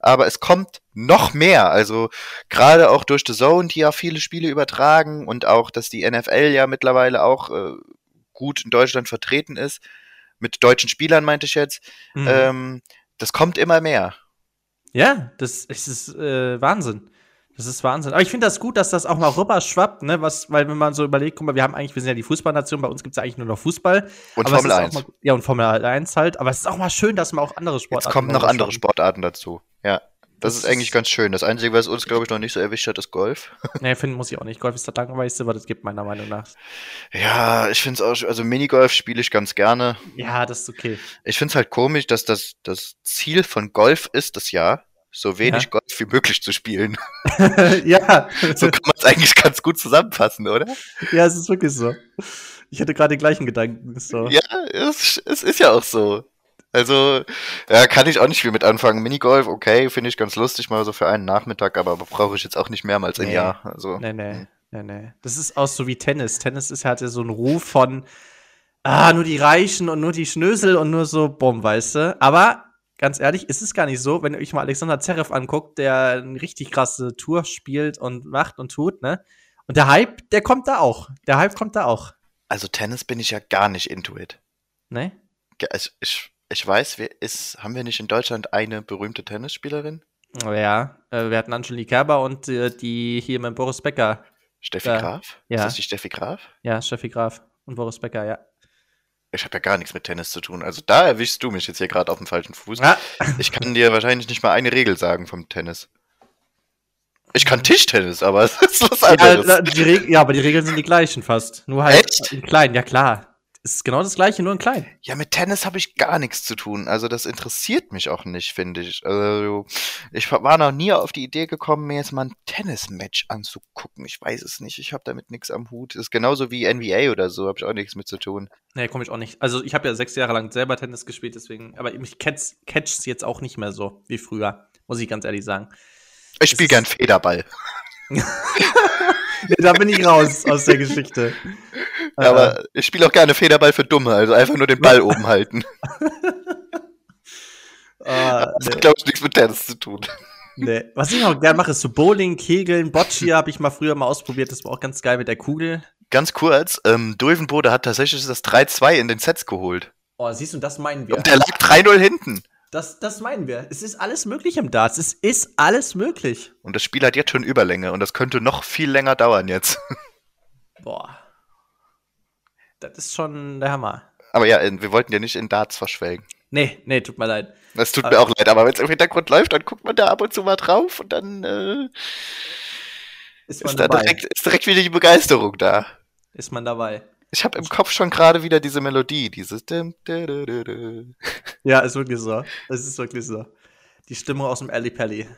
Speaker 2: Aber es kommt noch mehr. Also gerade auch durch The Zone, die ja viele Spiele übertragen und auch, dass die NFL ja mittlerweile auch äh, gut in Deutschland vertreten ist. Mit deutschen Spielern meinte ich jetzt.
Speaker 1: Mhm.
Speaker 2: Ähm, das kommt immer mehr.
Speaker 1: Ja, das, das ist äh, Wahnsinn. Das ist Wahnsinn. Aber ich finde das gut, dass das auch mal rüber schwappt, ne? Was, weil wenn man so überlegt, guck mal, wir haben eigentlich, wir sind ja die Fußballnation, bei uns gibt es ja eigentlich nur noch Fußball.
Speaker 2: Und Formel
Speaker 1: ist auch
Speaker 2: 1.
Speaker 1: Mal, ja, und Formel 1 halt. Aber es ist auch mal schön, dass man auch andere Sportarten.
Speaker 2: Jetzt kommen noch andere. Sportarten dazu. Ja. Das,
Speaker 1: Das
Speaker 2: ist eigentlich ganz schön. Das Einzige, was uns, glaube ich, noch nicht so erwischt hat, ist Golf.
Speaker 1: Nee, finden muss ich auch nicht. Golf ist das langweiligste, was es gibt, meiner Meinung nach.
Speaker 2: Ja, ich finde es auch, also Minigolf spiele ich ganz gerne.
Speaker 1: Ja, das ist okay.
Speaker 2: Ich finde es halt komisch, dass das, das Ziel von Golf ist das Jahr, so wenig
Speaker 1: Ja.
Speaker 2: Wie möglich zu spielen.
Speaker 1: ja.
Speaker 2: So kann man es eigentlich ganz gut zusammenfassen, oder?
Speaker 1: ja, es ist wirklich so. Ich hatte gerade den gleichen Gedanken. So.
Speaker 2: Ja, es, es ist ja auch so. Also, ja, kann ich auch nicht viel mit anfangen. Minigolf, okay, finde ich ganz lustig, mal so für einen Nachmittag, aber brauche ich jetzt auch nicht mehrmals im
Speaker 1: Nee.
Speaker 2: Jahr. Also,
Speaker 1: Nee, nee, nee, nee. Das ist auch so wie Tennis. Tennis ist halt so ein Ruf von, ah, nur die Reichen und nur die Schnösel und nur so, bumm, weißt du. Aber ganz ehrlich, ist es gar nicht so, wenn ihr euch mal Alexander Zverev anguckt, der eine richtig krasse Tour spielt und macht und tut, ne? Und der Hype, der kommt da auch. Der Hype kommt da auch.
Speaker 2: also Tennis bin ich ja gar nicht into it.
Speaker 1: Ne?
Speaker 2: Ja, Also ich, ich weiß, wer ist, haben wir nicht in Deutschland eine berühmte Tennisspielerin?
Speaker 1: Ja, äh, wir hatten Angelique Kerber und äh, die hier mit Boris Becker.
Speaker 2: Steffi. Graf?
Speaker 1: Ja.
Speaker 2: Ist das die Steffi Graf?
Speaker 1: Ja, Steffi Graf und Boris Becker, ja.
Speaker 2: Ich habe ja gar nichts mit Tennis zu tun. Also da erwischst du mich jetzt hier gerade auf dem falschen Fuß.
Speaker 1: Ah,
Speaker 2: Ich kann dir wahrscheinlich nicht mal eine Regel sagen vom Tennis. Ich kann Tischtennis, aber es ist was
Speaker 1: ja,
Speaker 2: anderes.
Speaker 1: da- die Reg- ja, aber die Regeln sind die gleichen fast. Nur halt
Speaker 2: Echt?
Speaker 1: in klein, ja klar. Ist genau das gleiche, nur in klein.
Speaker 2: Ja, mit Tennis habe ich gar nichts zu tun. Also das interessiert mich auch nicht, finde ich. Also ich war noch nie auf die Idee gekommen, mir jetzt mal ein Tennismatch anzugucken. Ich weiß es nicht. Ich habe damit nichts am Hut. ist genauso wie NBA oder so, habe ich auch nichts mit zu tun.
Speaker 1: Nee, komme ich auch nicht. Also ich habe ja sechs Jahre lang selber Tennis gespielt, deswegen, aber mich catch, catcht's jetzt auch nicht mehr so wie früher, muss ich ganz ehrlich sagen.
Speaker 2: Ich spiele gern Federball.
Speaker 1: Da bin ich raus aus der Geschichte.
Speaker 2: Aber ich spiele auch gerne Federball für Dumme, also einfach nur den Ball oben halten.
Speaker 1: äh,
Speaker 2: Das
Speaker 1: nee,
Speaker 2: hat, glaube ich, nichts mit Tennis zu tun.
Speaker 1: nee. Was ich noch gerne mache, ist so Bowling, Kegeln, Boccia habe ich mal früher mal ausprobiert, das war auch ganz geil mit der Kugel.
Speaker 2: Ganz kurz, ähm, Dulvenbode hat tatsächlich das 3-2 in den Sets geholt.
Speaker 1: Oh, siehst du, das meinen wir.
Speaker 2: Und der lag 3-0 hinten.
Speaker 1: Das, das meinen wir. Es ist alles möglich im Darts. Es ist alles möglich.
Speaker 2: Und das Spiel hat jetzt schon Überlänge und das könnte noch viel länger dauern jetzt.
Speaker 1: Boah. Das ist schon der Hammer.
Speaker 2: Aber ja, äh, wir wollten ja nicht in Darts verschwelgen.
Speaker 1: Nee, nee, tut mir leid.
Speaker 2: Das tut
Speaker 1: Ah.
Speaker 2: mir auch leid, aber wenn es im Hintergrund läuft, dann guckt man da ab und zu mal drauf und dann äh,
Speaker 1: Ist man
Speaker 2: ist, da
Speaker 1: dabei.
Speaker 2: direkt, ist direkt wieder die Begeisterung da.
Speaker 1: Ist man dabei.
Speaker 2: Ich habe im Kopf schon gerade wieder diese Melodie, dieses.
Speaker 1: Ja, ist wirklich so. Es ist wirklich so. Die Stimmung aus dem Alley Pally.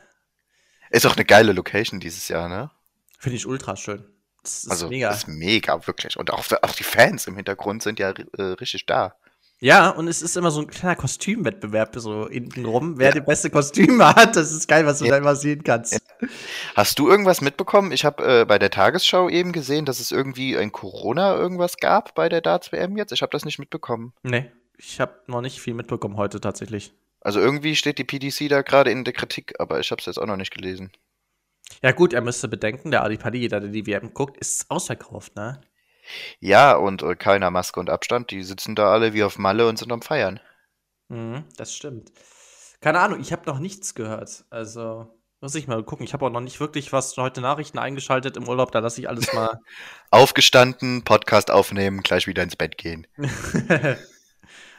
Speaker 2: Ist auch eine geile Location dieses Jahr, ne?
Speaker 1: Finde ich ultra schön. Das ist
Speaker 2: also
Speaker 1: mega.
Speaker 2: ist mega, wirklich. Und auch, auch die Fans im Hintergrund sind ja äh, richtig da.
Speaker 1: Ja, und es ist immer so ein kleiner Kostümwettbewerb so hinten rum. Wer die beste Kostüme hat, das ist geil, was du
Speaker 2: Ja.
Speaker 1: da immer sehen kannst.
Speaker 2: Hast du irgendwas mitbekommen? Ich habe äh, bei der Tagesschau eben gesehen, dass es irgendwie ein Corona irgendwas gab bei der Darts WM jetzt. Ich habe das nicht mitbekommen.
Speaker 1: Nee, ich habe noch nicht viel mitbekommen heute tatsächlich.
Speaker 2: Also irgendwie steht die PDC da gerade in der Kritik, aber ich habe es jetzt auch noch nicht gelesen.
Speaker 1: Ja gut, er müsste bedenken, der Ali Pali, jeder, der die WM guckt, ist ausverkauft, ne?
Speaker 2: Ja, und äh, keiner Maske und Abstand, die sitzen da alle wie auf Malle und sind am Feiern.
Speaker 1: Mhm, das stimmt. Keine Ahnung, ich habe noch nichts gehört. Also muss ich mal gucken. Ich habe auch noch nicht wirklich was heute Nachrichten eingeschaltet im Urlaub. Da lasse ich alles mal.
Speaker 2: Aufgestanden, Podcast aufnehmen, gleich wieder ins Bett gehen.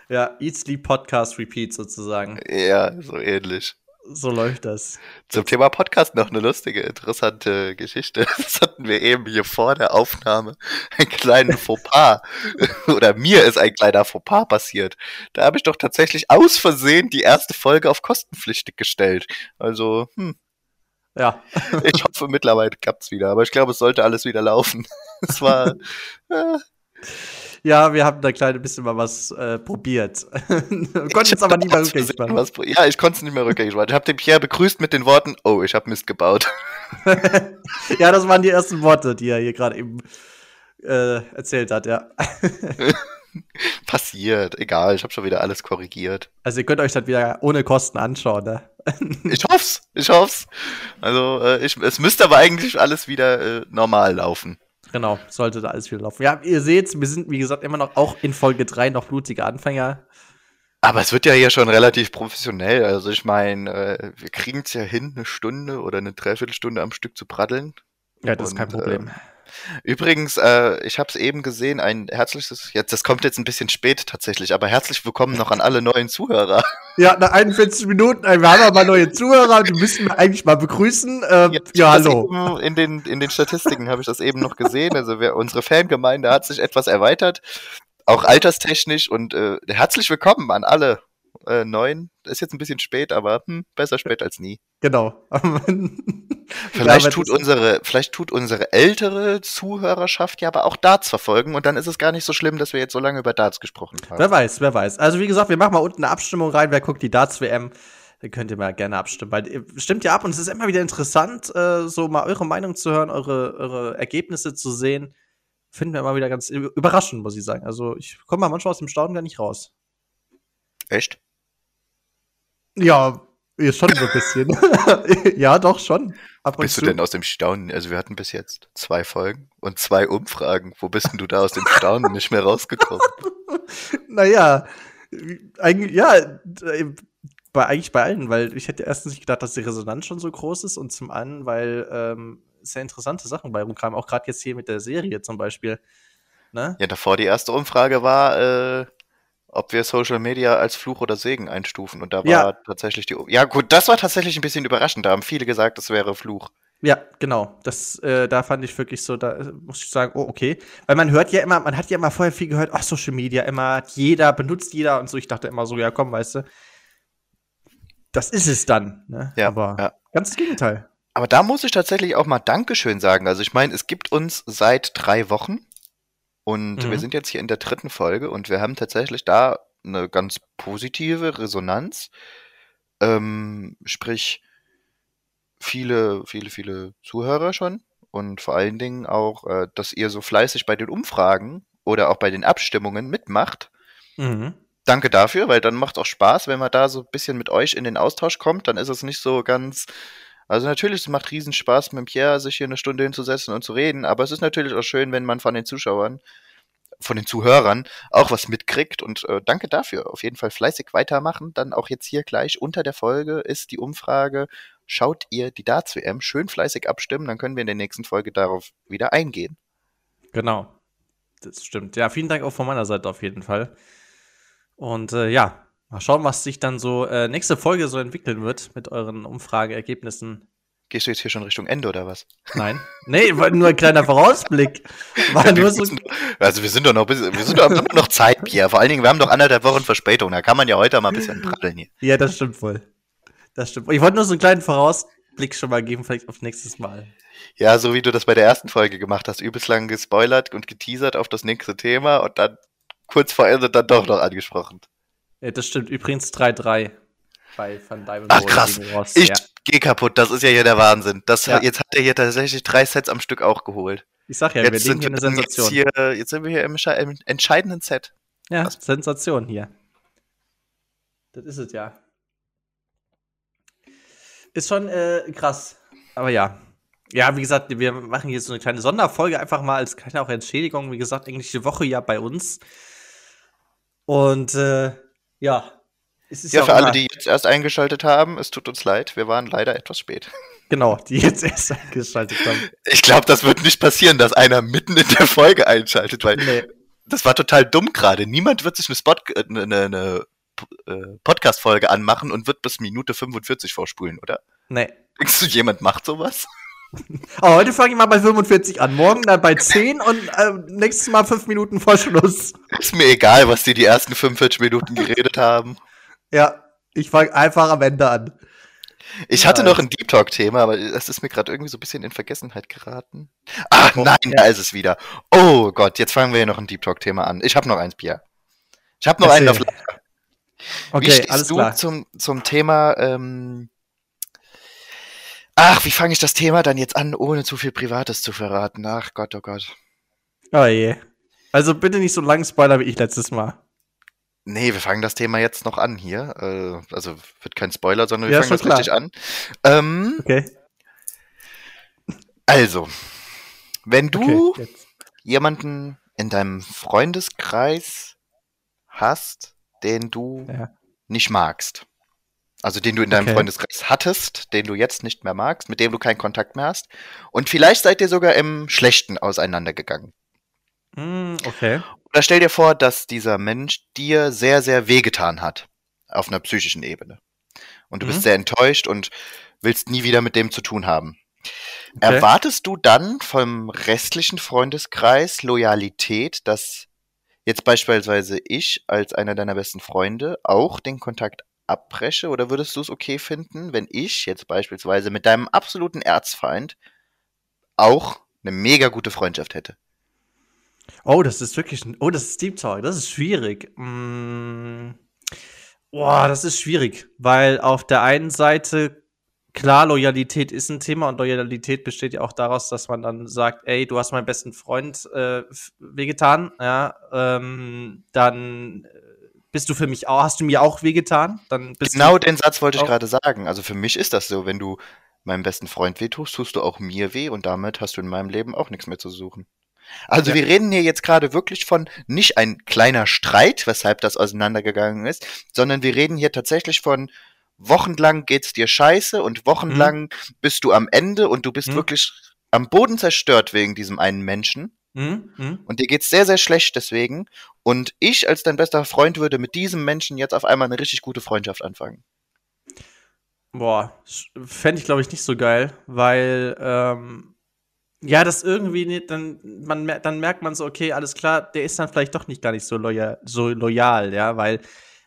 Speaker 1: ja, Eat Sleep Podcast Repeat sozusagen.
Speaker 2: Ja, so ähnlich.
Speaker 1: So läuft das.
Speaker 2: Zum Thema Podcast noch eine lustige, interessante Geschichte. Das hatten wir eben hier vor der Aufnahme. Einen kleinen Fauxpas. Oder mir ist ein kleiner Fauxpas passiert. Da habe ich doch tatsächlich aus Versehen die erste Folge auf kostenpflichtig gestellt. Also, hm,
Speaker 1: Ja,
Speaker 2: ich hoffe, mittlerweile klappt's wieder. Aber ich glaube, es sollte alles wieder laufen. Es war, äh,
Speaker 1: ja, wir haben da klein bisschen mal was äh, probiert. Konnten
Speaker 2: ich
Speaker 1: es aber nie mehr rückgängig machen.
Speaker 2: was Ja, ich konnte es nicht mehr rückgängig machen. Ich habe den Pierre begrüßt mit den Worten, oh, ich habe Mist gebaut.
Speaker 1: ja, das waren die ersten Worte, die er hier gerade eben äh, erzählt hat, ja.
Speaker 2: Passiert, egal, ich habe schon wieder alles korrigiert.
Speaker 1: Also ihr könnt euch das wieder ohne Kosten anschauen, ne?
Speaker 2: Ich hoff's, ich hoff's. Also, äh, ich, es müsste aber eigentlich alles wieder äh, normal laufen.
Speaker 1: Genau, sollte da alles wieder laufen. Ja, ihr seht, wir sind, wie gesagt, immer noch auch in Folge 3 noch blutige Anfänger.
Speaker 2: Aber es wird ja hier schon relativ professionell. Also ich meine, äh, wir kriegen es ja hin, eine Stunde oder eine Dreiviertelstunde am Stück zu praddeln.
Speaker 1: Ja, das ist kein
Speaker 2: Und,
Speaker 1: Problem.
Speaker 2: äh, Übrigens, äh, ich habe es eben gesehen, ein herzliches, jetzt das kommt jetzt ein bisschen spät tatsächlich, aber herzlich willkommen noch an alle neuen Zuhörer.
Speaker 1: Ja, nach 41 Minuten, äh, wir haben aber neue Zuhörer, die müssen wir eigentlich mal begrüßen.
Speaker 2: Ich
Speaker 1: ja, hallo.
Speaker 2: In den in den Statistiken habe ich das eben noch gesehen. Also wir, unsere Fangemeinde hat sich etwas erweitert, auch alterstechnisch und äh, herzlich willkommen an alle äh, neuen. Ist jetzt ein bisschen spät, aber hm, besser spät als nie.
Speaker 1: Genau.
Speaker 2: Vielleicht
Speaker 1: Ja,
Speaker 2: tut unsere, vielleicht tut unsere ältere Zuhörerschaft ja aber auch Darts verfolgen und dann ist es gar nicht so schlimm, dass wir jetzt so lange über Darts gesprochen haben.
Speaker 1: Wer weiß, wer weiß. Also wie gesagt, wir machen mal unten eine Abstimmung rein. Wer guckt die Darts-WM? Dann könnt ihr mal gerne abstimmen. Weil ihr stimmt ja ab und es ist immer wieder interessant, äh, so mal eure Meinung zu hören, eure, eure Ergebnisse zu sehen. Finden wir immer wieder ganz ü- überraschend, muss ich sagen. Also ich komme mal manchmal aus dem Staunen gar nicht raus.
Speaker 2: Echt?
Speaker 1: Ja, schon so ein bisschen. ja, doch, schon. Ab
Speaker 2: Bist du
Speaker 1: zu.
Speaker 2: denn aus dem Staunen? Also wir hatten bis jetzt zwei Folgen und zwei Umfragen. Wo bist denn du da aus dem Staunen nicht mehr rausgekommen?
Speaker 1: Naja, eigentlich, ja, äh, bei, eigentlich bei allen, weil ich hätte erstens nicht gedacht, dass die Resonanz schon so groß ist und zum anderen, weil ähm, sehr interessante Sachen bei rumkamen, auch gerade jetzt hier mit der Serie zum Beispiel. Ne?
Speaker 2: Ja, davor die erste Umfrage war, äh, ob wir Social Media als Fluch oder Segen einstufen. Und da war
Speaker 1: Ja.
Speaker 2: tatsächlich die. Ja, gut, das war tatsächlich ein bisschen überraschend. Da haben viele gesagt, es wäre Fluch.
Speaker 1: Ja, genau. Das, äh, da fand ich wirklich so, da äh, muss ich sagen, oh, okay. Weil man hört ja immer, man hat ja immer vorher viel gehört, ach, Social Media, immer hat jeder, benutzt jeder und so. Ich dachte immer so, ja, komm, weißt du, das ist es dann. Ne?
Speaker 2: Ja,
Speaker 1: Aber
Speaker 2: ja.
Speaker 1: ganz das Gegenteil.
Speaker 2: Aber da muss ich tatsächlich auch mal Dankeschön sagen. Also ich meine, es gibt uns seit drei Wochen und
Speaker 1: Mhm.
Speaker 2: wir sind jetzt hier in der dritten Folge und wir haben tatsächlich da eine ganz positive Resonanz. Ähm, sprich, viele, viele, viele Zuhörer schon und vor allen Dingen auch, äh, dass ihr so fleißig bei den Umfragen oder auch bei den Abstimmungen mitmacht.
Speaker 1: Mhm.
Speaker 2: Danke dafür, weil dann macht auch Spaß, wenn man da so ein bisschen mit euch in den Austausch kommt. Dann ist es nicht so ganz. Also natürlich, es macht riesen Spaß, mit Pierre sich hier eine Stunde hinzusetzen und zu reden, aber es ist natürlich auch schön, wenn man von den Zuschauern, von den Zuhörern auch was mitkriegt und äh, danke dafür. Auf jeden Fall fleißig weitermachen. Dann auch jetzt hier gleich unter der Folge ist die Umfrage, schaut ihr die Darts-WM, schön fleißig abstimmen, dann können wir in der nächsten Folge darauf wieder eingehen.
Speaker 1: Genau. Das stimmt. Ja, vielen Dank auch von meiner Seite auf jeden Fall. Und äh, ja, mal schauen, was sich dann so äh, nächste Folge so entwickeln wird mit euren Umfrageergebnissen.
Speaker 2: Gehst du jetzt hier schon Richtung Ende oder was?
Speaker 1: Nein. nee, war nur ein kleiner Vorausblick. War nur so.
Speaker 2: Also wir sind doch noch, ein bisschen- wir sind doch, haben noch Zeit, Pierre. Vor allen Dingen, wir haben doch anderthalb Wochen Verspätung. Da kann man ja heute mal ein bisschen praddeln hier.
Speaker 1: Ja, das stimmt wohl. Das stimmt. Ich wollte nur so einen kleinen Vorausblick schon mal geben, vielleicht auf nächstes Mal.
Speaker 2: Ja, so wie du das bei der ersten Folge gemacht hast, übelst lang gespoilert und geteasert auf das nächste Thema und dann kurz vor Ende dann doch noch angesprochen.
Speaker 1: Ja, das stimmt. Übrigens 3-3 bei Van Dijven.
Speaker 2: Ach krass,
Speaker 1: Ross.
Speaker 2: ich
Speaker 1: Ja.
Speaker 2: geh kaputt, das ist ja hier der Wahnsinn. Das,
Speaker 1: Ja.
Speaker 2: Jetzt hat er hier tatsächlich drei Sets am Stück auch geholt.
Speaker 1: Ich sag ja, wir
Speaker 2: jetzt,
Speaker 1: legen
Speaker 2: sind
Speaker 1: hier
Speaker 2: wir
Speaker 1: eine
Speaker 2: dann jetzt,
Speaker 1: Sensation.
Speaker 2: hier, jetzt sind wir hier im, im entscheidenden Set.
Speaker 1: Ja,
Speaker 2: Was?
Speaker 1: Sensation hier. Das ist es ja. Ist schon äh, krass. Aber ja. Ja, wie gesagt, wir machen hier so eine kleine Sonderfolge einfach mal als kleine auch Entschädigung. Wie gesagt, englische Woche ja bei uns. Und äh, ja. Es ist
Speaker 2: Ja,
Speaker 1: auch
Speaker 2: für alle, die jetzt erst eingeschaltet haben, es tut uns leid, wir waren leider etwas spät.
Speaker 1: Genau, die jetzt erst eingeschaltet haben.
Speaker 2: Ich glaube, das wird nicht passieren, dass einer mitten in der Folge einschaltet, weil
Speaker 1: Nee.
Speaker 2: das war total dumm gerade. Niemand wird sich eine, Spot, äh, eine, eine äh, Podcast-Folge anmachen und wird bis Minute 45 vorspulen, oder?
Speaker 1: Nee.
Speaker 2: Denkst du, jemand macht sowas?
Speaker 1: Aber heute fange ich mal bei 45 an. Morgen dann bei 10 und äh, nächstes Mal 5 Minuten vor Schluss.
Speaker 2: Ist mir egal, was die die ersten 45 Minuten geredet haben.
Speaker 1: Ja, ich fange einfach am Ende an.
Speaker 2: Ich hatte
Speaker 1: Ja.
Speaker 2: noch ein Deep Talk-Thema, aber das ist mir gerade irgendwie so ein bisschen in Vergessenheit geraten. Ah,
Speaker 1: Oh,
Speaker 2: nein,
Speaker 1: ja.
Speaker 2: da ist es wieder. Oh Gott, jetzt fangen wir hier noch ein Deep Talk-Thema an. Ich habe noch eins, Pierre. Ich habe noch einen auf
Speaker 1: Erzähl.
Speaker 2: Lager. Wie
Speaker 1: Okay,
Speaker 2: stehst
Speaker 1: alles
Speaker 2: du
Speaker 1: klar.
Speaker 2: zum, zum Thema, ähm, ach, wie fange ich das Thema dann jetzt an, ohne zu viel Privates zu verraten? Ach Gott, oh Gott.
Speaker 1: Oh je. Also bitte nicht so lang Spoiler wie ich letztes Mal.
Speaker 2: Nee, wir fangen das Thema jetzt noch an hier. Äh, also wird kein Spoiler, sondern wir
Speaker 1: Ja,
Speaker 2: fangen das
Speaker 1: klar.
Speaker 2: richtig an. Ähm,
Speaker 1: Okay.
Speaker 2: also, wenn du
Speaker 1: Okay,
Speaker 2: jemanden in deinem Freundeskreis hast, den du
Speaker 1: Ja.
Speaker 2: nicht magst. Also den du in deinem
Speaker 1: Okay.
Speaker 2: Freundeskreis hattest, den du jetzt nicht mehr magst, mit dem du keinen Kontakt mehr hast. Und vielleicht seid ihr sogar im Schlechten auseinandergegangen.
Speaker 1: Mm, okay.
Speaker 2: Oder stell dir vor, dass dieser Mensch dir sehr, sehr wehgetan hat. Auf einer psychischen Ebene. Und du
Speaker 1: Mhm.
Speaker 2: bist sehr enttäuscht und willst nie wieder mit dem zu tun haben.
Speaker 1: Okay.
Speaker 2: Erwartest du dann vom restlichen Freundeskreis Loyalität, dass jetzt beispielsweise ich als einer deiner besten Freunde auch den Kontakt abbreche? Oder würdest du es okay finden, wenn ich jetzt beispielsweise mit deinem absoluten Erzfeind auch eine mega gute Freundschaft hätte?
Speaker 1: Oh, das ist wirklich ein, oh, das ist Deep Talk. Das ist schwierig. Mm, boah, das ist schwierig, weil auf der einen Seite klar, Loyalität ist ein Thema und Loyalität besteht ja auch daraus, dass man dann sagt, ey, du hast meinen besten Freund äh, wehgetan, ja, ähm, dann bist du für mich auch, hast du mir auch wehgetan, dann bist
Speaker 2: Genau den Satz wollte ich gerade sagen. Also für mich ist das so, wenn du meinem besten Freund weh tust, tust du auch mir weh und damit hast du in meinem Leben auch nichts mehr zu suchen. Also
Speaker 1: Ja.
Speaker 2: wir reden hier jetzt gerade wirklich von nicht ein kleiner Streit, weshalb das auseinandergegangen ist, sondern wir reden hier tatsächlich von wochenlang geht's dir scheiße und wochenlang bist du am Ende und du bist
Speaker 1: Mhm.
Speaker 2: wirklich am Boden zerstört wegen diesem einen Menschen
Speaker 1: Hm, hm.
Speaker 2: und dir geht's sehr, sehr schlecht deswegen und ich als dein bester Freund würde mit diesem Menschen jetzt auf einmal eine richtig gute Freundschaft anfangen.
Speaker 1: Boah, fände ich glaube ich nicht so geil, weil ähm, ja, das irgendwie nicht, dann, man, dann merkt man so, okay, alles klar, der ist dann vielleicht doch nicht gar nicht so loyal, so loyal, ja, weil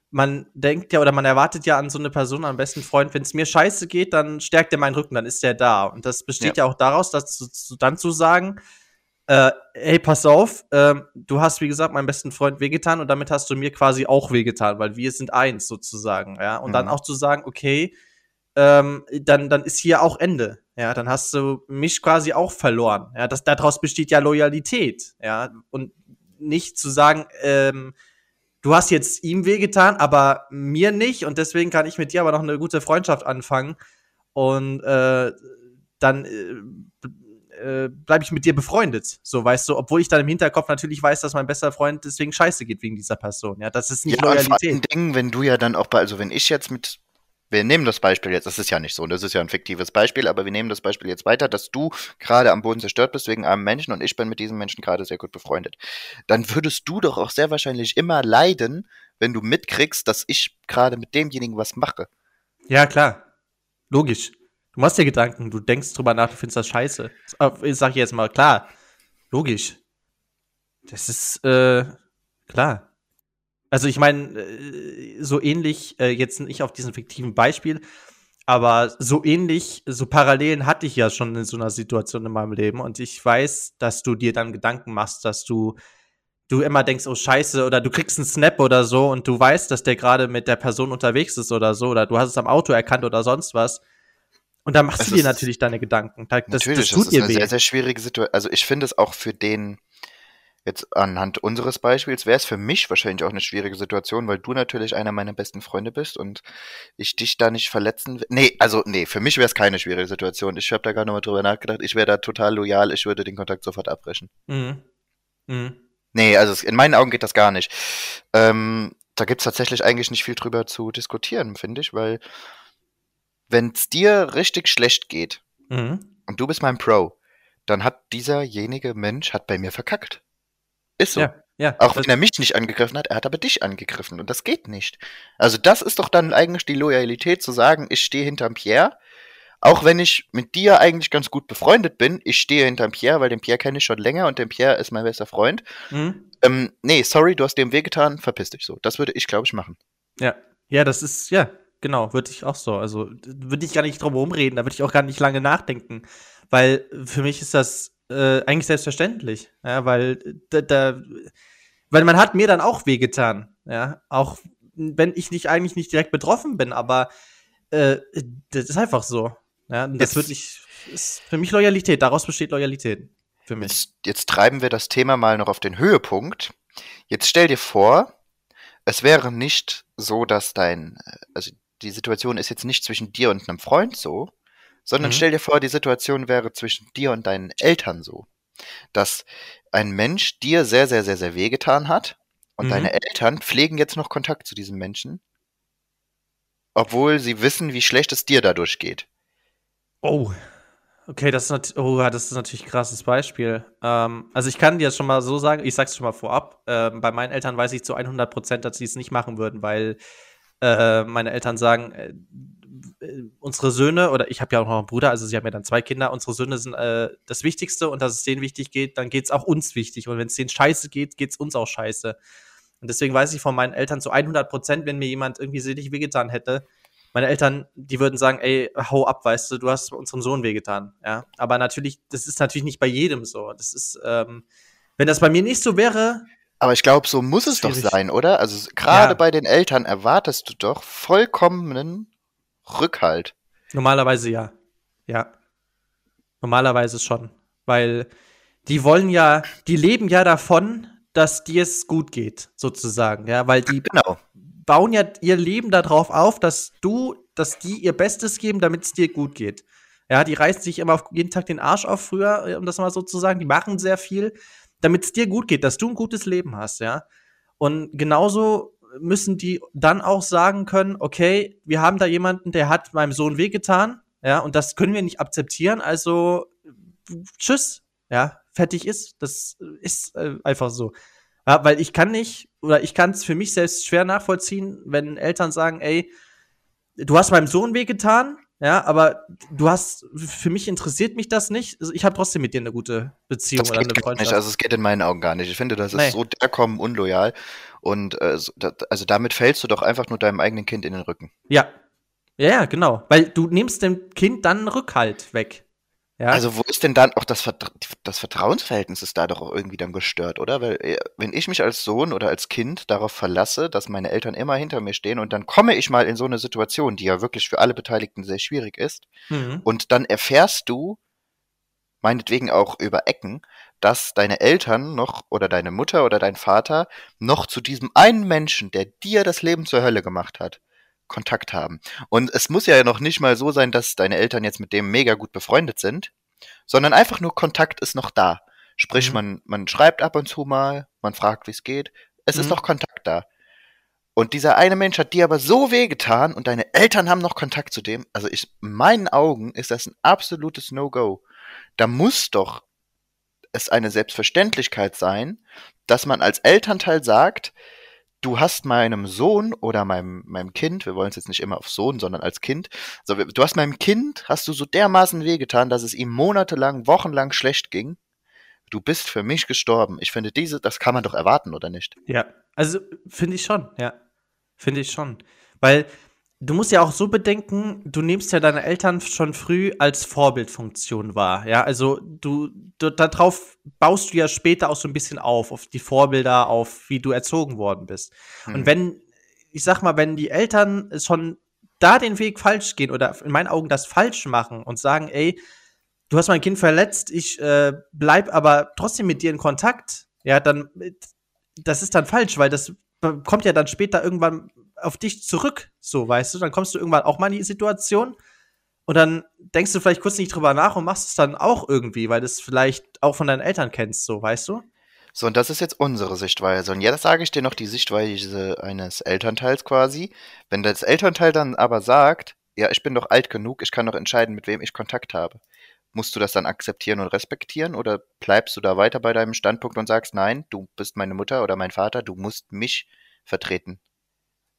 Speaker 1: man denkt ja oder man erwartet ja an so eine Person, am besten Freund, wenn es mir scheiße geht, dann stärkt er meinen Rücken, dann ist der da. Und das besteht ja, auch daraus, dass zu, zu, dann zu sagen, äh, hey, pass auf, ähm, du hast, wie gesagt, meinem besten Freund wehgetan und damit hast du mir quasi auch wehgetan, weil wir sind eins sozusagen, ja. Und dann
Speaker 2: Mhm.
Speaker 1: auch zu sagen, okay, ähm, dann, dann ist hier auch Ende. Ja, dann hast du mich quasi auch verloren. Ja, das, daraus besteht ja Loyalität. Ja, und nicht zu sagen, ähm, du hast jetzt ihm wehgetan, aber mir nicht und deswegen kann ich mit dir aber noch eine gute Freundschaft anfangen und äh, dann äh, äh, bleibe ich mit dir befreundet. So, weißt du, obwohl ich dann im Hinterkopf natürlich weiß, dass mein bester Freund deswegen scheiße geht wegen dieser Person. Ja, das ist nicht
Speaker 2: ja, und vor allen
Speaker 1: Loyalität.
Speaker 2: Dingen, wenn du ja dann auch bei, also wenn ich jetzt mit, wir nehmen das Beispiel jetzt, das ist ja nicht so, das ist ja ein fiktives Beispiel, aber wir nehmen das Beispiel jetzt weiter, dass du gerade am Boden zerstört bist wegen einem Menschen und ich bin mit diesem Menschen gerade sehr gut befreundet. Dann würdest du doch auch sehr wahrscheinlich immer leiden, wenn du mitkriegst, dass ich gerade mit demjenigen was mache.
Speaker 1: Ja, klar. Logisch. Du machst dir Gedanken, du denkst drüber nach, du findest das scheiße. Ich sag jetzt mal, klar. Logisch. Das ist, äh, klar. Also ich meine, äh, so ähnlich, äh, jetzt nicht auf diesem fiktiven Beispiel, aber so ähnlich, so Parallelen hatte ich ja schon in so einer Situation in meinem Leben und ich weiß, dass du dir dann Gedanken machst, dass du du immer denkst, oh Scheiße, oder du kriegst einen Snap oder so und du weißt, dass der gerade mit der Person unterwegs ist oder so, oder du hast es am Auto erkannt oder sonst was. Und dann machst
Speaker 2: Es
Speaker 1: du dir
Speaker 2: ist-
Speaker 1: natürlich deine Gedanken. Da- Das,
Speaker 2: Natürlich,
Speaker 1: das tut
Speaker 2: ist
Speaker 1: dir
Speaker 2: eine
Speaker 1: weh.
Speaker 2: sehr, sehr schwierige Situation. Also ich finde es auch für den, jetzt anhand unseres Beispiels, wäre es für mich wahrscheinlich auch eine schwierige Situation, weil du natürlich einer meiner besten Freunde bist und ich dich da nicht verletzen will. Nee, also nee, für mich wäre es keine schwierige Situation. Ich habe da gerade nochmal drüber nachgedacht. Ich wäre da total loyal, ich würde den Kontakt sofort abbrechen.
Speaker 1: Mhm. Mhm.
Speaker 2: Nee, also es- in meinen Augen geht das gar nicht. Ähm, da gibt's tatsächlich eigentlich nicht viel drüber zu diskutieren, finde ich, weil wenn es dir richtig schlecht geht,
Speaker 1: Mhm.
Speaker 2: und du bist mein Pro, dann hat dieserjenige Mensch hat bei mir verkackt. Ist so.
Speaker 1: Ja, ja.
Speaker 2: Auch wenn er mich nicht angegriffen hat, er hat aber dich angegriffen und das geht nicht. Also das ist doch dann eigentlich die Loyalität zu sagen, ich stehe hinterm Pierre, auch wenn ich mit dir eigentlich ganz gut befreundet bin, ich stehe hinterm Pierre, weil den Pierre kenne ich schon länger und den Pierre ist mein bester Freund.
Speaker 1: mhm.
Speaker 2: Ähm, nee, sorry, du hast dem wehgetan, verpiss dich so. Das würde ich, glaube ich, machen.
Speaker 1: Ja. Ja, das ist, ja, genau, würde ich auch so. Also würde ich gar nicht drum rumreden, da würde ich auch gar nicht lange nachdenken. Weil für mich ist das äh, eigentlich selbstverständlich. Ja, weil da, da, weil man hat mir dann auch wehgetan. Ja, auch wenn ich nicht eigentlich nicht direkt betroffen bin, aber äh, das ist einfach so. Ja, das würde ich, ist für mich Loyalität, daraus besteht Loyalität. Für mich.
Speaker 2: Jetzt, jetzt treiben wir das Thema mal noch auf den Höhepunkt. Jetzt stell dir vor, es wäre nicht so, dass dein, äh, also die Situation ist jetzt nicht zwischen dir und einem Freund so, sondern
Speaker 1: Mhm.
Speaker 2: stell dir vor, die Situation wäre zwischen dir und deinen Eltern so. Dass ein Mensch dir sehr, sehr, sehr, sehr wehgetan hat Und
Speaker 1: Mhm.
Speaker 2: deine Eltern pflegen jetzt noch Kontakt zu diesem Menschen, obwohl sie wissen, wie schlecht es dir dadurch geht.
Speaker 1: Oh. Okay, das ist, oh, das ist natürlich ein krasses Beispiel. Ähm, also ich kann dir schon mal so sagen, ich sag's schon mal vorab, ähm, bei meinen Eltern weiß ich zu 100 Prozent, dass sie es nicht machen würden, weil äh, meine Eltern sagen, äh, äh, unsere Söhne, oder ich habe ja auch noch einen Bruder, also sie haben ja dann zwei Kinder, unsere Söhne sind äh, das Wichtigste und dass es denen wichtig geht, dann geht's auch uns wichtig. Und wenn es denen scheiße geht, geht's uns auch scheiße. Und deswegen weiß ich von meinen Eltern zu 100 Prozent, wenn mir jemand irgendwie seelisch wehgetan hätte, meine Eltern, die würden sagen, ey, hau ab, weißt du, du hast unserem Sohn wehgetan, ja. Aber natürlich, das ist natürlich nicht bei jedem so. Das ist, ähm, wenn das bei mir nicht so wäre,
Speaker 2: Aber ich glaube, so muss es doch
Speaker 1: Schwierig.
Speaker 2: sein, oder? Also gerade
Speaker 1: Ja.
Speaker 2: bei den Eltern erwartest du doch vollkommenen Rückhalt.
Speaker 1: normalerweise ja. Ja. Normalerweise schon. Weil die wollen ja, die leben ja davon, dass dir es gut geht, sozusagen, ja. Weil die
Speaker 2: Genau.
Speaker 1: bauen ja ihr Leben darauf auf, dass du, dass die ihr Bestes geben, damit es dir gut geht. Ja, die reißen sich immer auf jeden Tag den Arsch auf früher, äh, um das mal so zu sagen. Die machen sehr viel, damit es dir gut geht, dass du ein gutes Leben hast, ja. Und genauso müssen die dann auch sagen können, okay, wir haben da jemanden, der hat meinem Sohn wehgetan, ja, und das können wir nicht akzeptieren, also tschüss, ja, fertig ist. Das ist äh, einfach so. Ja, weil ich kann nicht, oder ich kann es für mich selbst schwer nachvollziehen, wenn Eltern sagen, ey, du hast meinem Sohn wehgetan, ja, aber du hast, für mich interessiert mich das nicht. Also ich habe trotzdem mit dir eine gute Beziehung
Speaker 2: Das
Speaker 1: oder eine Freundschaft.
Speaker 2: nicht. Also es geht in meinen Augen gar nicht. Ich finde, das ist
Speaker 1: Nee.
Speaker 2: so derkommen unloyal. Und äh, also damit fällst du doch einfach nur deinem eigenen Kind in den Rücken.
Speaker 1: ja. Ja, ja, genau. Weil du nimmst dem Kind dann Rückhalt weg. Ja.
Speaker 2: Also wo ist denn dann auch das, Vertra das Vertrauensverhältnis ist da doch auch irgendwie dann gestört, oder? Weil äh, wenn ich mich als Sohn oder als Kind darauf verlasse, dass meine Eltern immer hinter mir stehen und dann komme ich mal in so eine Situation, die ja wirklich für alle Beteiligten sehr schwierig ist,
Speaker 1: mhm.
Speaker 2: und dann erfährst du, meinetwegen auch über Ecken, dass deine Eltern noch oder deine Mutter oder dein Vater noch zu diesem einen Menschen, der dir das Leben zur Hölle gemacht hat, Kontakt haben. Und es muss ja noch nicht mal so sein, dass deine Eltern jetzt mit dem mega gut befreundet sind, sondern einfach nur Kontakt ist noch da. Sprich,
Speaker 1: Mhm.
Speaker 2: man, man schreibt ab und zu mal, man fragt, wie es geht. Es ist
Speaker 1: Mhm.
Speaker 2: noch Kontakt da. Und dieser eine Mensch hat dir aber so wehgetan und deine Eltern haben noch Kontakt zu dem. Also ich, in meinen Augen ist das ein absolutes No-Go. Da muss doch es eine Selbstverständlichkeit sein, dass man als Elternteil sagt, du hast meinem Sohn oder meinem, meinem Kind, wir wollen es jetzt nicht immer auf Sohn, sondern als Kind, so, du hast meinem Kind, hast du so dermaßen wehgetan, dass es ihm monatelang, wochenlang schlecht ging. Du bist für mich gestorben. Ich finde diese, das kann man doch erwarten, oder nicht?
Speaker 1: Ja, also finde ich schon, ja. Finde ich schon. Weil du musst ja auch so bedenken, du nimmst ja deine Eltern schon früh als Vorbildfunktion wahr. Ja, also du, du darauf baust du ja später auch so ein bisschen auf, auf die Vorbilder, auf wie du erzogen worden bist.
Speaker 2: Hm.
Speaker 1: Und wenn, ich sag mal, wenn die Eltern schon da den Weg falsch gehen oder in meinen Augen das falsch machen und sagen, ey, du hast mein Kind verletzt, ich äh, bleib aber trotzdem mit dir in Kontakt, ja, dann das ist dann falsch, weil das kommt ja dann später irgendwann auf dich zurück, so, weißt du, dann kommst du irgendwann auch mal in die Situation und dann denkst du vielleicht kurz nicht drüber nach und machst es dann auch irgendwie, weil du es vielleicht auch von deinen Eltern kennst, so, weißt du?
Speaker 2: So, und das ist jetzt unsere Sichtweise. Und jetzt sage ich dir noch die Sichtweise eines Elternteils quasi. Wenn das Elternteil dann aber sagt, ja, ich bin doch alt genug, ich kann doch entscheiden, mit wem ich Kontakt habe. Musst du das dann akzeptieren und respektieren oder bleibst du da weiter bei deinem Standpunkt und sagst, nein, du bist meine Mutter oder mein Vater, du musst mich vertreten?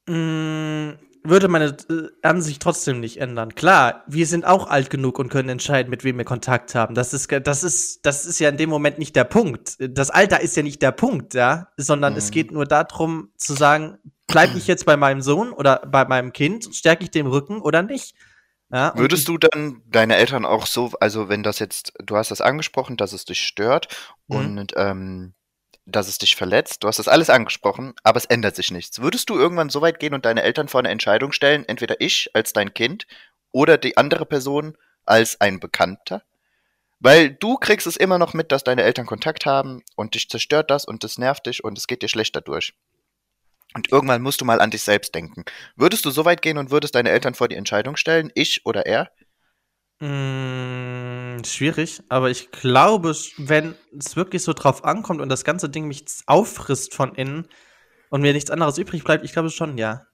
Speaker 1: Mm, würde meine äh, Ansicht trotzdem nicht ändern. Klar, wir sind auch alt genug und können entscheiden, mit wem wir Kontakt haben. Das ist, das ist, das ist ja in dem Moment nicht der Punkt. Das Alter ist ja nicht der Punkt, ja, sondern es
Speaker 2: Mhm.
Speaker 1: geht nur darum zu sagen, bleib ich jetzt bei meinem Sohn oder bei meinem Kind, stärke ich den Rücken oder nicht. Ja,
Speaker 2: Würdest du dann deine Eltern auch so, also wenn das jetzt, du hast das angesprochen, dass es dich stört
Speaker 1: Mhm.
Speaker 2: und ähm, dass es dich verletzt, du hast das alles angesprochen, aber es ändert sich nichts. Würdest du irgendwann so weit gehen und deine Eltern vor eine Entscheidung stellen, entweder ich als dein Kind oder die andere Person als ein Bekannter? Weil du kriegst es immer noch mit, dass deine Eltern Kontakt haben und dich zerstört das und das nervt dich und es geht dir schlecht dadurch. Und irgendwann musst du mal an dich selbst denken. Würdest du so weit gehen und würdest deine Eltern vor die Entscheidung stellen, ich oder er?
Speaker 1: Mm, schwierig, aber ich glaube, wenn es wirklich so drauf ankommt und das ganze Ding mich auffrisst von innen, und mir nichts anderes übrig bleibt, ich glaube schon, ja.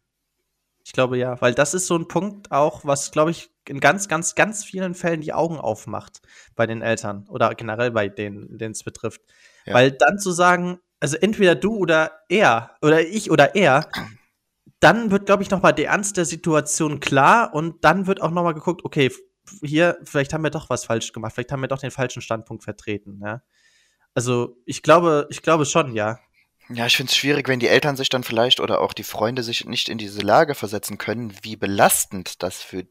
Speaker 1: Ich glaube ja, weil das ist so ein Punkt auch, was, glaube ich, in ganz, ganz, ganz vielen Fällen die Augen aufmacht bei den Eltern oder generell bei denen, denen es betrifft. Ja. Weil dann zu sagen, also entweder du oder er oder ich oder er, dann wird, glaube ich, noch mal der Ernst der Situation klar und dann wird auch noch mal geguckt, okay, hier, vielleicht haben wir doch was falsch gemacht, vielleicht haben wir doch den falschen Standpunkt vertreten, ja. Also, ich glaube, ich glaube schon, ja.
Speaker 2: Ja, ich finde es schwierig, wenn die Eltern sich dann vielleicht oder auch die Freunde sich nicht in diese Lage versetzen können, wie belastend das für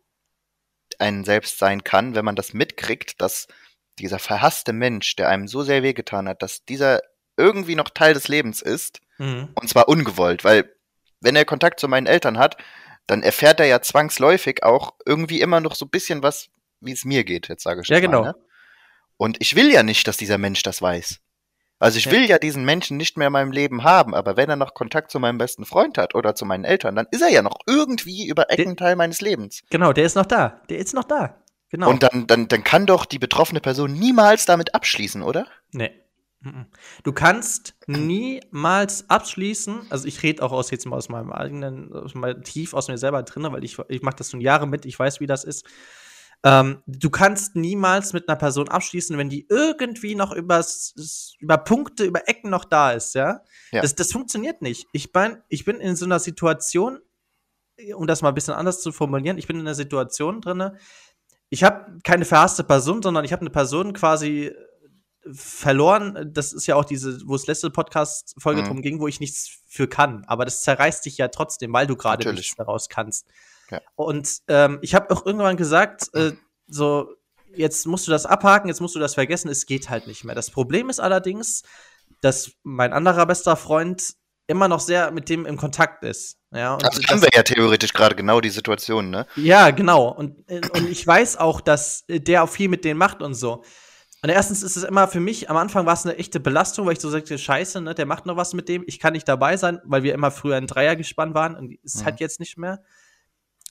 Speaker 2: einen selbst sein kann, wenn man das mitkriegt, dass dieser verhasste Mensch, der einem so sehr wehgetan hat, dass dieser irgendwie noch Teil des Lebens ist. Mhm. Und zwar ungewollt, weil wenn er Kontakt zu meinen Eltern hat, dann erfährt er ja zwangsläufig auch irgendwie immer noch so ein bisschen was, wie es mir geht, jetzt sage ich
Speaker 1: Ja, genau. Mal, ne?
Speaker 2: Und ich will ja nicht, dass dieser Mensch das weiß. Also ich ja. will ja diesen Menschen nicht mehr in meinem Leben haben, aber wenn er noch Kontakt zu meinem besten Freund hat oder zu meinen Eltern, dann ist er ja noch irgendwie über Ecken Teil meines Lebens.
Speaker 1: Genau, der ist noch da. Der ist noch da. Genau.
Speaker 2: Und dann, dann, dann kann doch die betroffene Person niemals damit abschließen, oder?
Speaker 1: Nee. Du kannst niemals abschließen, also ich rede auch aus jetzt mal aus meinem eigenen, aus meinem, tief aus mir selber drin, weil ich, ich mache das schon Jahre mit, ich weiß, wie das ist. Ähm, du kannst niemals mit einer Person abschließen, wenn die irgendwie noch übers, über Punkte, über Ecken noch da ist, ja. ja. Das, das funktioniert nicht. Ich bin, ich bin in so einer Situation, um das mal ein bisschen anders zu formulieren, ich bin in einer Situation drin, ich habe keine verhasste Person, sondern ich habe eine Person quasi verloren. Das ist ja auch diese, wo es letzte Podcast-Folge mhm. drum ging, wo ich nichts für kann. Aber das zerreißt dich ja trotzdem, weil du gerade nichts daraus kannst. Ja. Und ähm, ich habe auch irgendwann gesagt, äh, so, jetzt musst du das abhaken, jetzt musst du das vergessen, es geht halt nicht mehr. Das Problem ist allerdings, dass mein anderer bester Freund immer noch sehr mit dem im Kontakt ist. Ja,
Speaker 2: also das haben wir ja theoretisch gerade genau die Situation, ne?
Speaker 1: Ja, genau. Und, äh, und ich weiß auch, dass der auch viel mit denen macht und so. Und erstens ist es immer für mich, am Anfang war es eine echte Belastung, weil ich so sagte, scheiße, ne, der macht noch was mit dem, ich kann nicht dabei sein, weil wir immer früher ein Dreier gespannt waren und ist mhm. halt jetzt nicht mehr.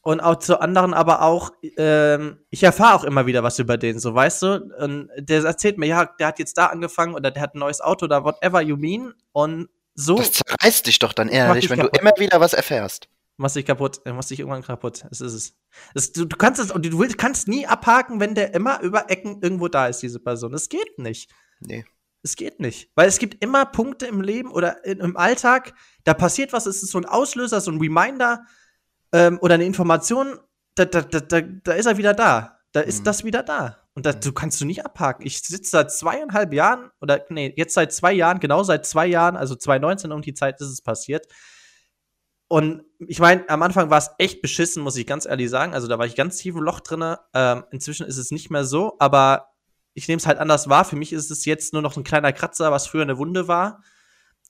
Speaker 1: Und auch zu anderen aber auch, ähm, ich erfahre auch immer wieder was über den, so weißt du. Und der erzählt mir, ja, der hat jetzt da angefangen oder der hat ein neues Auto oder whatever you mean. Und so.
Speaker 2: Das zerreißt dich doch dann ehrlich, wenn kaputt. du immer wieder was erfährst.
Speaker 1: Machst dich kaputt, machst dich irgendwann kaputt. Das ist es. Das, du, du, kannst es, du willst, kannst nie abhaken, wenn der immer über Ecken irgendwo da ist, diese Person. Das geht nicht.
Speaker 2: Nee.
Speaker 1: Es geht nicht. Weil es gibt immer Punkte im Leben oder in, im Alltag, da passiert was, es ist so ein Auslöser, so ein Reminder ähm, oder eine Information, da, da, da, da, ist er wieder da. Da ist mhm. das wieder da. Und das, du kannst du nicht abhaken. Ich sitze seit zweieinhalb Jahren, oder nee, jetzt seit zwei Jahren, genau seit zwei Jahren, also 2019 um die Zeit ist es passiert. Und ich meine, am Anfang war es echt beschissen, muss ich ganz ehrlich sagen. Also da war ich ganz tief im Loch drin. Ähm, inzwischen ist es nicht mehr so, aber ich nehme es halt anders wahr. Für mich ist es jetzt nur noch ein kleiner Kratzer, was früher eine Wunde war.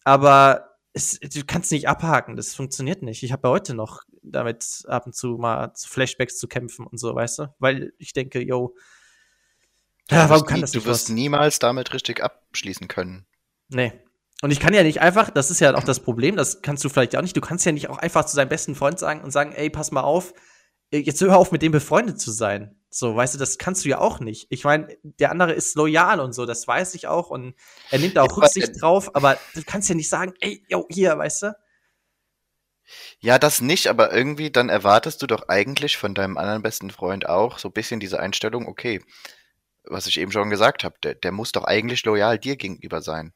Speaker 1: Aber es, du kannst nicht abhaken, das funktioniert nicht. Ich habe ja heute noch damit ab und zu mal zu Flashbacks zu kämpfen und so, weißt du? Weil ich denke, yo,
Speaker 2: ja, warum kann nie, das nicht? Du wirst was? niemals damit richtig abschließen können.
Speaker 1: Nee, und ich kann ja nicht einfach, das ist ja auch das Problem, das kannst du vielleicht auch nicht, du kannst ja nicht auch einfach zu deinem besten Freund sagen und sagen, ey, pass mal auf, äh, jetzt hör auf, mit dem befreundet zu sein. So, weißt du, das kannst du ja auch nicht. Ich meine, der andere ist loyal und so, das weiß ich auch und er nimmt da auch Rücksicht drauf, aber du kannst ja nicht sagen, ey, yo, hier, weißt du?
Speaker 2: Ja, das nicht, aber irgendwie dann erwartest du doch eigentlich von deinem anderen besten Freund auch so ein bisschen diese Einstellung, okay, was ich eben schon gesagt habe, der, der muss doch eigentlich loyal dir gegenüber sein.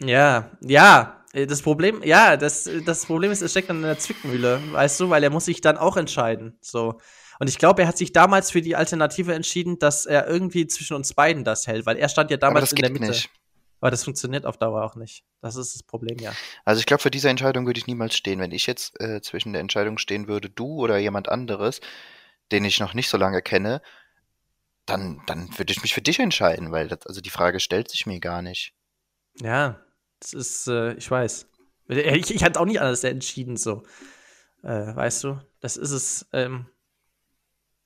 Speaker 1: Ja, ja. Äh, das Problem, ja, das, das Problem ist, es steckt dann in der Zwickmühle, weißt du, weil er muss sich dann auch entscheiden. So. Und ich glaube, er hat sich damals für die Alternative entschieden, dass er irgendwie zwischen uns beiden das hält, weil er stand ja damals in der Mitte. Nicht. Aber das funktioniert auf Dauer auch nicht. Das ist das Problem, ja.
Speaker 2: Also ich glaube, für diese Entscheidung würde ich niemals stehen. Wenn ich jetzt äh, zwischen der Entscheidung stehen würde, du oder jemand anderes, den ich noch nicht so lange kenne, dann, dann würde ich mich für dich entscheiden, weil das, also die Frage stellt sich mir gar nicht.
Speaker 1: Ja, das ist, äh, ich weiß. Ich, ich hatte auch nicht anders entschieden, so. Äh, weißt du? Das ist es, ähm,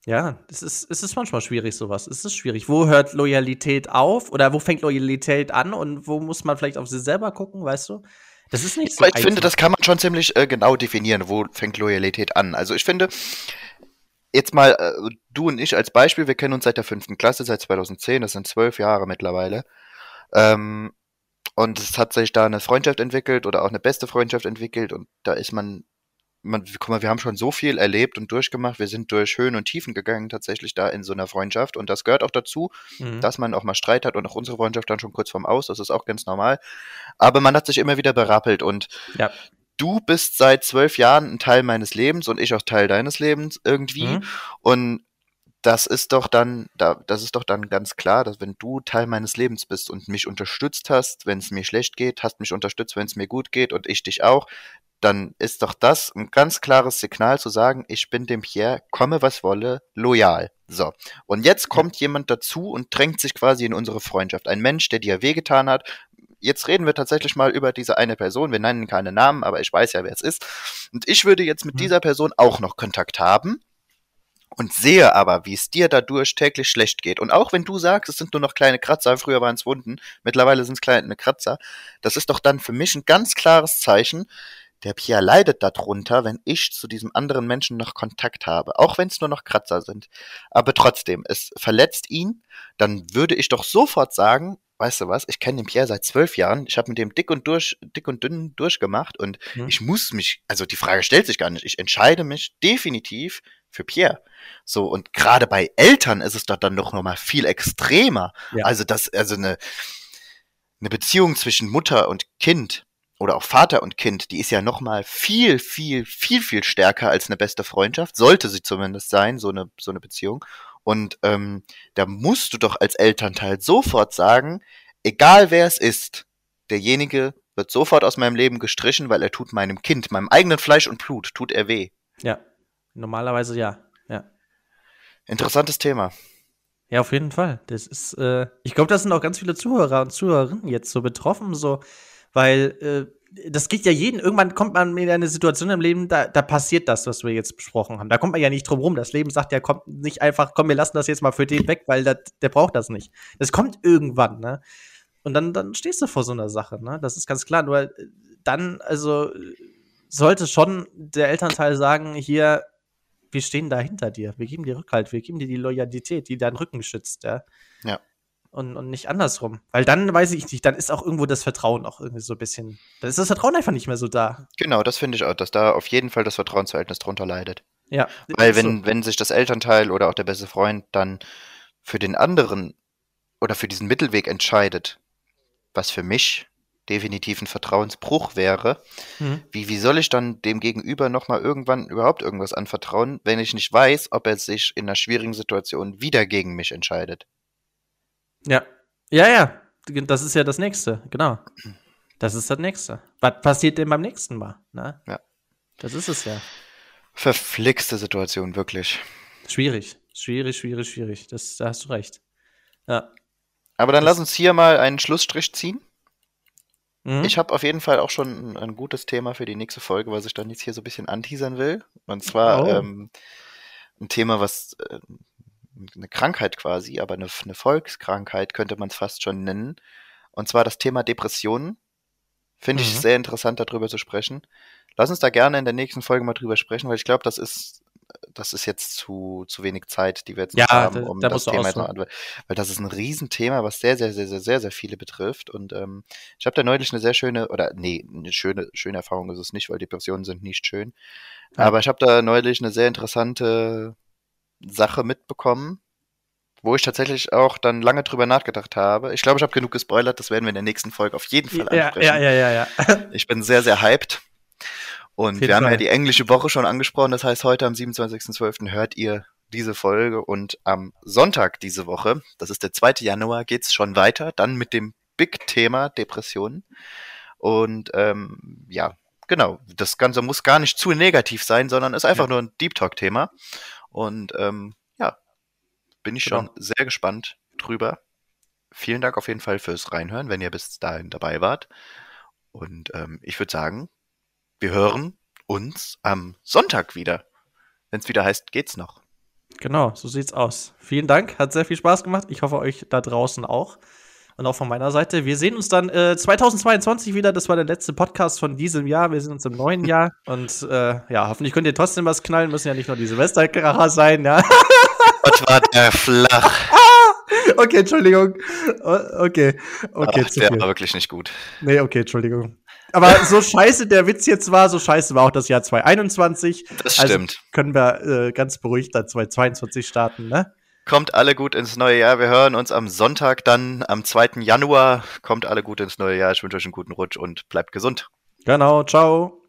Speaker 1: ja, es ist, es ist manchmal schwierig, sowas. Es ist schwierig. Wo hört Loyalität auf oder wo fängt Loyalität an und wo muss man vielleicht auf sich selber gucken, weißt du? Das ist nicht
Speaker 2: so. Ich finde, das kann man schon ziemlich äh, genau definieren, wo fängt Loyalität an. Also ich finde, jetzt mal äh, du und ich als Beispiel, wir kennen uns seit der fünften Klasse, seit 2010, das sind zwölf Jahre mittlerweile. Ähm, Und es hat sich da eine Freundschaft entwickelt oder auch eine beste Freundschaft entwickelt und da ist man, man, guck mal, wir haben schon so viel erlebt und durchgemacht. Wir sind durch Höhen und Tiefen gegangen tatsächlich da in so einer Freundschaft und das gehört auch dazu,
Speaker 1: Mhm.
Speaker 2: dass man auch mal Streit hat und auch unsere Freundschaft dann schon kurz vorm Aus, das ist auch ganz normal. Aber man hat sich immer wieder berappelt und
Speaker 1: Ja.
Speaker 2: du bist seit zwölf Jahren ein Teil meines Lebens und ich auch Teil deines Lebens irgendwie.
Speaker 1: Mhm.
Speaker 2: Und das ist doch dann, da, das ist doch dann ganz klar, dass wenn du Teil meines Lebens bist und mich unterstützt hast, wenn es mir schlecht geht, hast mich unterstützt, wenn es mir gut geht und ich dich auch, dann ist doch das ein ganz klares Signal zu sagen, ich bin dem Pierre, komme was wolle, loyal. So. Und jetzt kommt jemand dazu und drängt sich quasi in unsere Freundschaft. Ein Mensch, der dir wehgetan hat. Jetzt reden wir tatsächlich mal über diese eine Person. Wir nennen keine Namen, aber ich weiß ja, wer es ist. Und ich würde jetzt mit
Speaker 1: Mhm.
Speaker 2: dieser Person auch noch Kontakt haben und sehe aber, wie es dir dadurch täglich schlecht geht. Und auch wenn du sagst, es sind nur noch kleine Kratzer, früher waren es Wunden, mittlerweile sind es kleine Kratzer, das ist doch dann für mich ein ganz klares Zeichen, der Pierre leidet darunter, wenn ich zu diesem anderen Menschen noch Kontakt habe, auch wenn es nur noch Kratzer sind. Aber trotzdem, es verletzt ihn, dann würde ich doch sofort sagen, weißt du was, ich kenne den Pierre seit zwölf Jahren, ich habe mit dem dick und durch, dick und dünn durchgemacht und
Speaker 1: Mhm.
Speaker 2: ich muss mich, also die Frage stellt sich gar nicht, ich entscheide mich definitiv für Pierre. So, und gerade bei Eltern ist es doch dann noch mal viel extremer.
Speaker 1: Ja.
Speaker 2: Also das, also eine, eine Beziehung zwischen Mutter und Kind oder auch Vater und Kind, die ist ja noch mal viel, viel, viel, viel stärker als eine beste Freundschaft. Sollte sie zumindest sein, so eine, so eine Beziehung. Und ähm, da musst du doch als Elternteil sofort sagen, egal wer es ist, derjenige wird sofort aus meinem Leben gestrichen, weil er tut meinem Kind, meinem eigenen Fleisch und Blut, tut er weh.
Speaker 1: Ja. Normalerweise ja. Ja.
Speaker 2: Interessantes Thema.
Speaker 1: Ja, auf jeden Fall. Das ist, äh, ich glaube, das sind auch ganz viele Zuhörer und Zuhörerinnen jetzt so betroffen, so, weil äh, das geht ja jeden. Irgendwann kommt man in eine Situation im Leben, da, da passiert das, was wir jetzt besprochen haben. Da kommt man ja nicht drum rum. Das Leben sagt ja, kommt nicht einfach, komm, wir lassen das jetzt mal für den weg, weil das, der braucht das nicht. Das kommt irgendwann, ne? Und dann, dann stehst du vor so einer Sache, ne? Das ist ganz klar. Nur äh, dann, also, sollte schon der Elternteil sagen, hier, wir stehen da hinter dir. Wir geben dir Rückhalt, wir geben dir die Loyalität, die deinen Rücken schützt, ja.
Speaker 2: Ja.
Speaker 1: Und, und nicht andersrum. Weil dann weiß ich nicht, dann ist auch irgendwo das Vertrauen auch irgendwie so ein bisschen. Dann ist das Vertrauen einfach nicht mehr so da.
Speaker 2: Genau, das finde ich auch, dass da auf jeden Fall das Vertrauensverhältnis drunter leidet.
Speaker 1: Ja.
Speaker 2: Weil wenn,
Speaker 1: so.
Speaker 2: wenn sich das Elternteil oder auch der beste Freund dann für den anderen oder für diesen Mittelweg entscheidet, was für mich definitiv ein Vertrauensbruch wäre,
Speaker 1: Mhm.
Speaker 2: wie, wie soll ich dann dem Gegenüber nochmal irgendwann überhaupt irgendwas anvertrauen, wenn ich nicht weiß, ob er sich in einer schwierigen Situation wieder gegen mich entscheidet?
Speaker 1: Ja. Ja, ja. Das ist ja das Nächste, genau. Das ist das Nächste. Was passiert denn beim nächsten Mal? Ne?
Speaker 2: Ja.
Speaker 1: Das ist es ja.
Speaker 2: Verflixte Situation, wirklich.
Speaker 1: Schwierig. Schwierig, schwierig, schwierig. Das, da hast du recht. Ja.
Speaker 2: Aber dann lass uns hier mal einen Schlussstrich ziehen.
Speaker 1: Mhm.
Speaker 2: Ich habe auf jeden Fall auch schon ein, ein gutes Thema für die nächste Folge, was ich dann jetzt hier so ein bisschen anteasern will. Und zwar
Speaker 1: Oh.
Speaker 2: ähm, ein Thema, was äh, eine Krankheit quasi, aber eine, eine Volkskrankheit könnte man es fast schon nennen. Und zwar das Thema Depressionen. Finde ich
Speaker 1: Mhm.
Speaker 2: sehr interessant, darüber zu sprechen. Lass uns da gerne in der nächsten Folge mal drüber sprechen, weil ich glaube, das ist das ist jetzt zu, zu wenig Zeit, die wir jetzt
Speaker 1: Ja,
Speaker 2: haben,
Speaker 1: da-
Speaker 2: um
Speaker 1: da
Speaker 2: das
Speaker 1: musst du
Speaker 2: Thema jetzt noch an, weil das ist ein Riesenthema, was sehr, sehr, sehr, sehr, sehr, sehr viele betrifft. Und ähm, ich habe da neulich eine sehr schöne, oder nee, eine schöne, schöne Erfahrung ist es nicht, weil Depressionen sind nicht schön.
Speaker 1: Ja.
Speaker 2: Aber ich habe da neulich eine sehr interessante Sache mitbekommen, wo ich tatsächlich auch dann lange drüber nachgedacht habe. Ich glaube, ich habe genug gespoilert, das werden wir in der nächsten Folge auf jeden Fall
Speaker 1: ja,
Speaker 2: ansprechen.
Speaker 1: ja, ja, ja, ja.
Speaker 2: Ich bin sehr, sehr hyped. Und wir haben ja die englische Woche schon angesprochen. Das heißt, heute am 27.12. hört ihr diese Folge und am Sonntag diese Woche, das ist der 2. Januar, geht's schon weiter. Dann mit dem Big-Thema Depressionen. Und ähm, ja, genau. Das Ganze muss gar nicht zu negativ sein, sondern ist einfach
Speaker 1: Ja.
Speaker 2: nur ein Deep Talk-Thema. Und ähm, ja, bin ich
Speaker 1: Genau.
Speaker 2: schon sehr gespannt drüber. Vielen Dank auf jeden Fall fürs Reinhören, wenn ihr bis dahin dabei wart. Und ähm, ich würde sagen, wir hören uns am Sonntag wieder. Wenn es wieder heißt, geht's noch.
Speaker 1: Genau, so sieht's aus. Vielen Dank, hat sehr viel Spaß gemacht. Ich hoffe, euch da draußen auch. Und auch von meiner Seite. Wir sehen uns dann äh, 2022 wieder. Das war der letzte Podcast von diesem Jahr. Wir sehen uns im neuen Jahr. Und äh, ja, hoffentlich könnt ihr trotzdem was knallen. Müssen ja nicht nur die Silvesterkracher sein, ja.
Speaker 2: Gott war der flach.
Speaker 1: okay, Entschuldigung. Okay, okay,
Speaker 2: Ach, der war wirklich nicht gut.
Speaker 1: Nee, okay, Entschuldigung. Aber so scheiße der Witz jetzt war, so scheiße war auch das Jahr 2021.
Speaker 2: Das stimmt.
Speaker 1: Also können wir äh, ganz beruhigt dann 2022 starten, ne?
Speaker 2: Kommt alle gut ins neue Jahr. Wir hören uns am Sonntag dann, am 2. Januar. Kommt alle gut ins neue Jahr. Ich wünsche euch einen guten Rutsch und bleibt gesund.
Speaker 1: Genau, ciao.